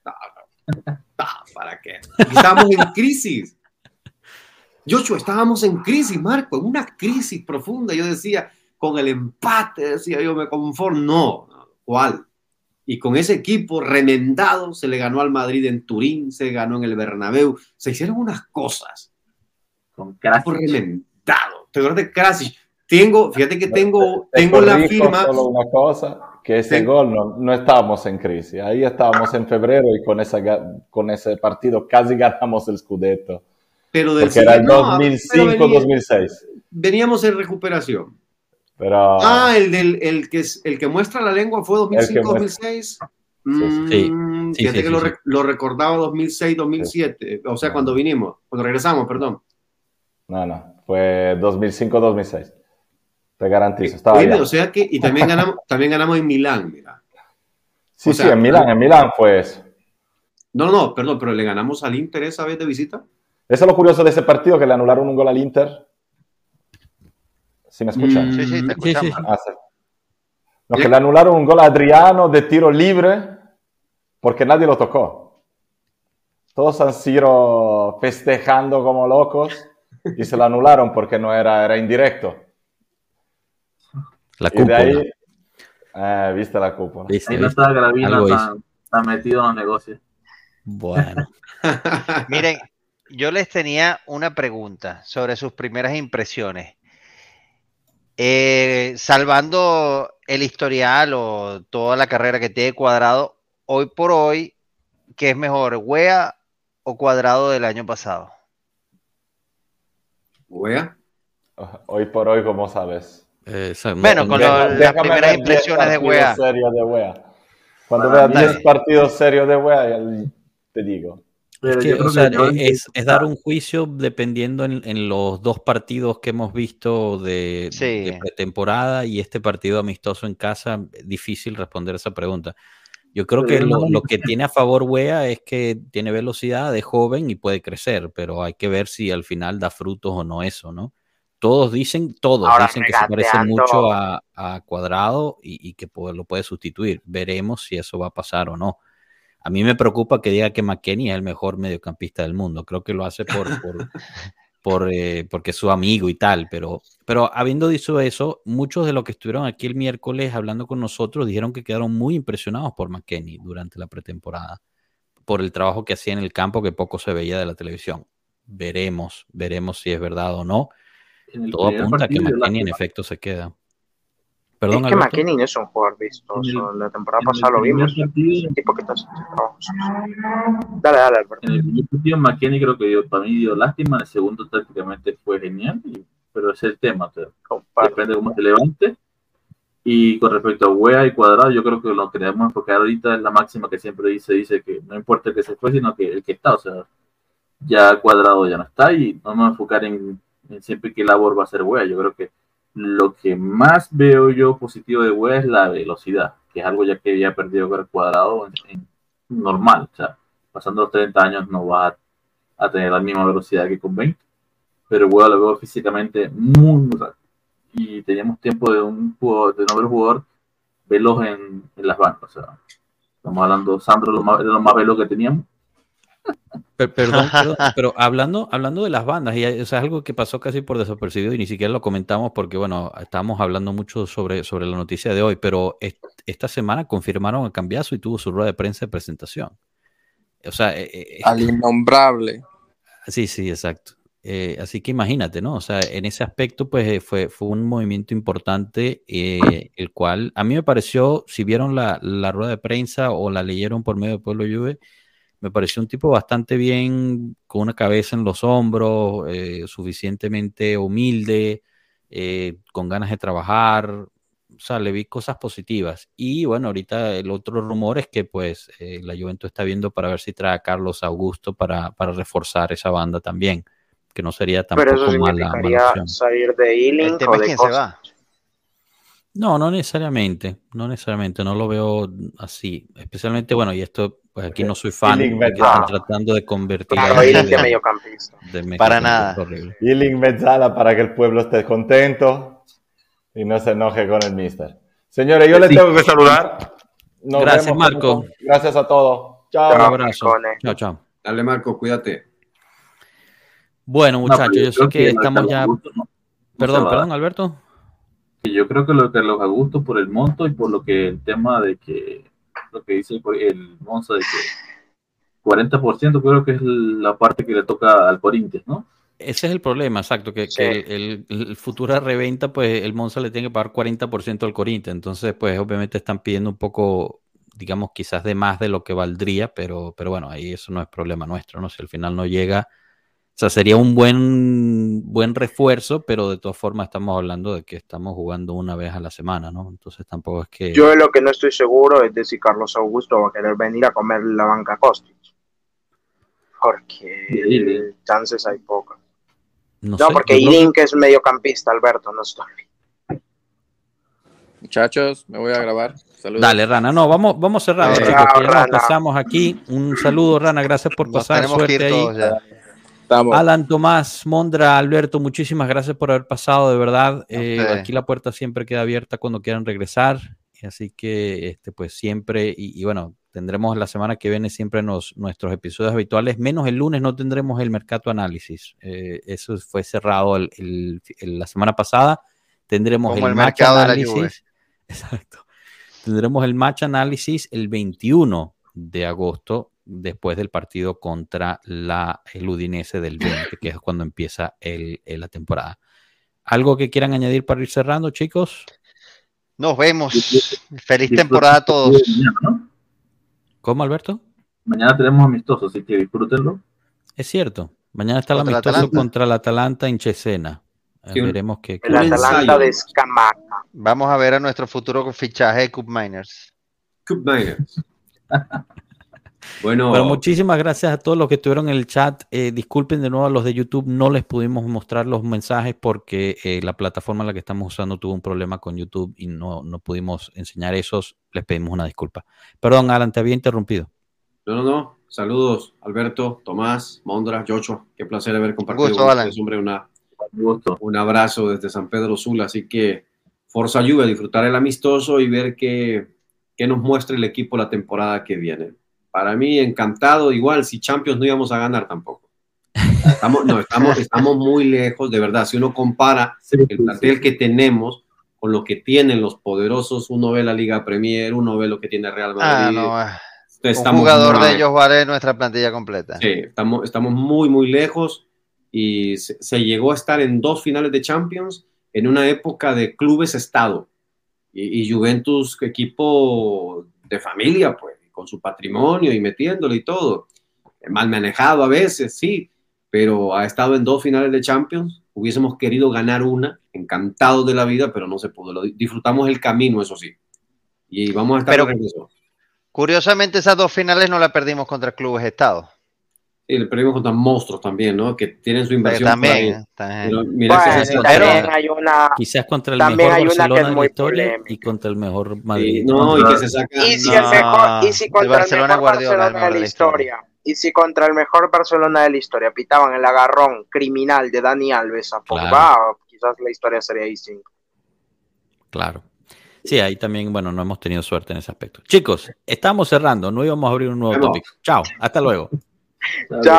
ah, ah, ¿Para qué? Estábamos en crisis. Yocho, estábamos en crisis, Marco, en una crisis profunda. Yo decía, con el empate, decía yo, me conformo. No, ¿cuál? Y con ese equipo remendado se le ganó al Madrid en Turín, se ganó en el Bernabéu. Se hicieron unas cosas Con Krasic. reventado. Te acuerdas de Krasic. Tengo, fíjate que tengo, Te tengo la firma. Solo una cosa, que ese Sí. gol no, no estábamos en crisis. Ahí estábamos en febrero y con, esa, con ese partido casi ganamos el Scudetto. Pero del Porque era el siguiente- no, pero venía- 2005-2006. veníamos en recuperación. Pero Ah, el del el que es el que muestra la lengua fue El que 2005-2006. Sí. Mm, Sí, fíjate sí, que sí, lo, lo recordaba 2006-2007, o sea, cuando vinimos, cuando regresamos, perdón. no, no, fue 2005-2006. Te garantizo, estaba Oye, allá. o sea que, y también ganamos, también ganamos en Milán, mira. Sí, o sí, en Milán, en Milán fue eso. No, no, perdón, pero le ganamos al Inter esa vez de visita. Eso es lo curioso de ese partido, que le anularon un gol al Inter. ¿Sí me escuchan? Mm, Sí, sí, te sí, escuchamos. sí. Ah, sí. No, que le anularon un gol a Adriano de tiro libre porque nadie lo tocó. Todos han sido festejando como locos y se lo anularon porque no era, era indirecto. La Y de cúpula. ahí, eh, viste la cúpula. ¿Viste, Ahí no está Gravina tan, tan metido en los negocios. Bueno, Miren, yo les tenía una pregunta sobre sus primeras impresiones. Eh, salvando el historial o toda la carrera que tiene cuadrado, hoy por hoy, ¿qué es mejor, Wea o cuadrado del año pasado? Wea. Hoy por hoy, como sabes. Eh, Bueno, con lo- las primeras ver 10 impresiones de partidos Wea. serios de Wea. Cuando Para vea mí- 10 partidos serios de Wea, te digo. Es, que, o sea, es, es dar un juicio dependiendo en, en los dos partidos que hemos visto de, Sí. de pretemporada y este partido amistoso en casa. Difícil responder esa pregunta. Yo creo que lo, lo que tiene a favor Wea es que tiene velocidad, es joven y puede crecer, pero hay que ver si al final da frutos o no eso, ¿no? Todos dicen, todos Ahora dicen que se parece mucho a, a Cuadrado y, y que puede- lo puede sustituir. Veremos si eso va a pasar o no. A mí me preocupa que diga que McKenny es el mejor mediocampista del mundo. Creo que lo hace por, por, por, eh, porque es su amigo y tal. Pero, pero habiendo dicho eso, muchos de los que estuvieron aquí el miércoles hablando con nosotros dijeron que quedaron muy impresionados por McKenny durante la pretemporada. Por el trabajo que hacía en el campo que poco se veía de la televisión. Veremos, veremos si es verdad o no. En el Todo apunta a que McKenny en efecto se queda. Es Perdón, que Alberto. McKinney no es un jugador el- la temporada pasada lo vimos. partido- Es un tipo que está haciendo trabajos. Dale, dale, Alberto. En el primer partido, McKenny creo que dio, para mí dio lástima. En el segundo, tácticamente fue genial. y- pero ese es el tema. o sea, depende de cómo se levante. Y con respecto a Wea y Cuadrado, yo creo que lo que debemos enfocar ahorita es la máxima que siempre dice, dice que no importa el que se fue, sino que el que está, o sea, ya Cuadrado ya no está y vamos a enfocar en siempre que labor va a ser Wea. Yo creo que lo que más veo yo positivo de Wea es la velocidad, que es algo ya que había perdido el cuadrado en, en normal. O sea, pasando los 30 años no va a, tener la misma velocidad que con 20. Pero Wea lo veo físicamente muy, muy. Y teníamos tiempo de un jugador, de un jugador veloz en, las bandas. O sea, estamos hablando, Sandro, lo más veloz que teníamos. Per- Perdón, perdón, pero hablando, hablando de las bandas, y eso es algo que pasó casi por desapercibido y ni siquiera lo comentamos porque, bueno, estábamos hablando mucho sobre, sobre la noticia de hoy, pero est- esta semana confirmaron a Cambiazo y tuvo su rueda de prensa de presentación. O sea, eh, eh, Al innombrable. sí, sí, exacto. Eh, así que imagínate, ¿no? O sea, en ese aspecto, pues eh, fue, fue un movimiento importante, eh, el cual a mí me pareció, si vieron la, la rueda de prensa o la leyeron por medio de Pueblo Juve, me pareció un tipo bastante bien, con una cabeza en los hombros, eh, suficientemente humilde, eh, con ganas de trabajar. O sea, le vi cosas positivas. Y bueno, ahorita el otro rumor es que pues eh, la Juventus está viendo para ver si trae a Carlos Augusto para, para reforzar esa banda también, que no sería Pero tampoco eso mala, significaría mala opción. salir de El Ealing tema o es de quién se va. No, no necesariamente, no necesariamente, no lo veo así. Especialmente, bueno, y esto, pues aquí no soy fan, porque están tratando de convertir a Claro, alguien Ealing de de- mediocampista. de México, Para que nada. Metzala para que el pueblo esté contento y no se enoje con el mister. Señores, yo les tengo que saludar. Nos Gracias, vemos Marco. Gracias a todos. Un Chao. Chao. abrazo. Chao, chao. Dale, Marco, cuídate. Bueno, No, muchachos, yo sé que estamos ya. Perdón, perdón. Alberto. Yo creo que lo que los Augusto por el monto y por lo que el tema de que lo que dice el, el Monza de que 40% creo que es la parte que le toca al Corinthians, ¿no? Ese es el problema, exacto, que, Sí. que el, el, el futura reventa, pues el Monza le tiene que pagar 40% al Corinthians. Entonces, pues obviamente están pidiendo un poco, digamos, quizás de más de lo que valdría, pero, pero bueno, ahí eso no es problema nuestro, ¿no? Si al final no llega, o sea, sería un buen, buen refuerzo, pero de todas formas estamos hablando de que estamos jugando una vez a la semana, ¿no? Entonces tampoco es que... Yo de lo que no estoy seguro es de si Carlos Augusto va a querer venir a comer la banca a Kostic. Porque chances hay pocas. no No, sé, porque Ealing que es mediocampista, Alberto, no estoy. Muchachos, me voy a grabar. Saludos. Dale, Rana, no, vamos, vamos chicos, que ya nos Rana. pasamos aquí. Un saludo, Rana, gracias por Nos pasar, suerte ahí. ya. Estamos. Alan, Tomás, Mondra, Alberto, muchísimas gracias por haber pasado, de verdad. Eh, aquí la puerta siempre queda abierta cuando quieran regresar. Así que, este, pues siempre, y, y bueno, tendremos la semana que viene siempre nos- nuestros episodios habituales, menos el lunes no tendremos el mercado análisis. Eh, eso fue cerrado el- el- el- la semana pasada. Tendremos Como el, match mercado de la análisis. Exacto. Tendremos el match análisis el 21 de agosto, después del partido contra la, el Udinese del 20, que es cuando empieza el, el- la temporada. ¿Algo que quieran añadir para ir cerrando, chicos? Nos vemos. Feliz temporada a todos. ¿Cómo, Alberto? Mañana tenemos amistosos, así que disfrútenlo. Es cierto. Mañana está el ¿Contra el amistoso contra el Atalanta en Cesena. Eh, Sí, un- veremos qué. El Atalanta de Scamaca. Vamos a ver a nuestro futuro fichaje de Cup Miners. Cup Niners. bueno, muchísimas gracias a todos los que estuvieron en el chat. Eh, disculpen de nuevo a los de YouTube, no les pudimos mostrar los mensajes porque eh, la plataforma en la que estamos usando tuvo un problema con YouTube y no, no pudimos enseñar esos. Les pedimos una disculpa. Perdón, Alan, te había interrumpido. no, no, no. Saludos, Alberto, Tomás, Mondra, Yocho. Qué placer haber compartido Gusto, con ustedes, hombre, una, Un gusto. un abrazo desde San Pedro Sula. Así que Forza Juve, disfrutar el amistoso y ver qué, qué nos muestra el equipo la temporada que viene. Para mí, encantado. Igual, si Champions no íbamos a ganar tampoco. Estamos, no, estamos, estamos muy lejos, de verdad. Si uno compara el plantel que tenemos con lo que tienen los poderosos, uno ve la Liga Premier, uno ve lo que tiene Real Ah, Madrid. no. ah. Un jugador de ellos vale nuestra plantilla completa. Sí, estamos, estamos muy, muy lejos y se, se llegó a estar en dos finales de Champions en una época de clubes-estado y, y Juventus, equipo de familia, pues, con su patrimonio y metiéndole y todo. Mal manejado a veces, sí, pero ha estado en dos finales de Champions. Hubiésemos querido ganar una, encantados de la vida, pero no se pudo. Lo disfrutamos el camino, eso sí. Y vamos a estar Pero- de regreso. Curiosamente, esas dos finales no las perdimos contra clubes Estado. Y le perdimos contra monstruos también, ¿no? Que tienen su inversión. ahí. También, también. Pero mira que Bueno, también hay una. Quizás contra el mejor hay una que Barcelona es de la muy historia polémica. y contra el mejor Sí, Madrid. no, y que se saca. Y si No, el mejor, y si el contra el, Barcelona mejor Guardiola, el Barcelona mejor de la historia. y si contra el mejor Barcelona de la historia pitaban el agarrón criminal de Dani Alves a Pogba, Claro. quizás la historia sería distinta. Claro. Sí, ahí también, bueno, no hemos tenido suerte en ese aspecto. Chicos, estamos cerrando, no íbamos a abrir un nuevo tópico. Chao, hasta luego. Chao.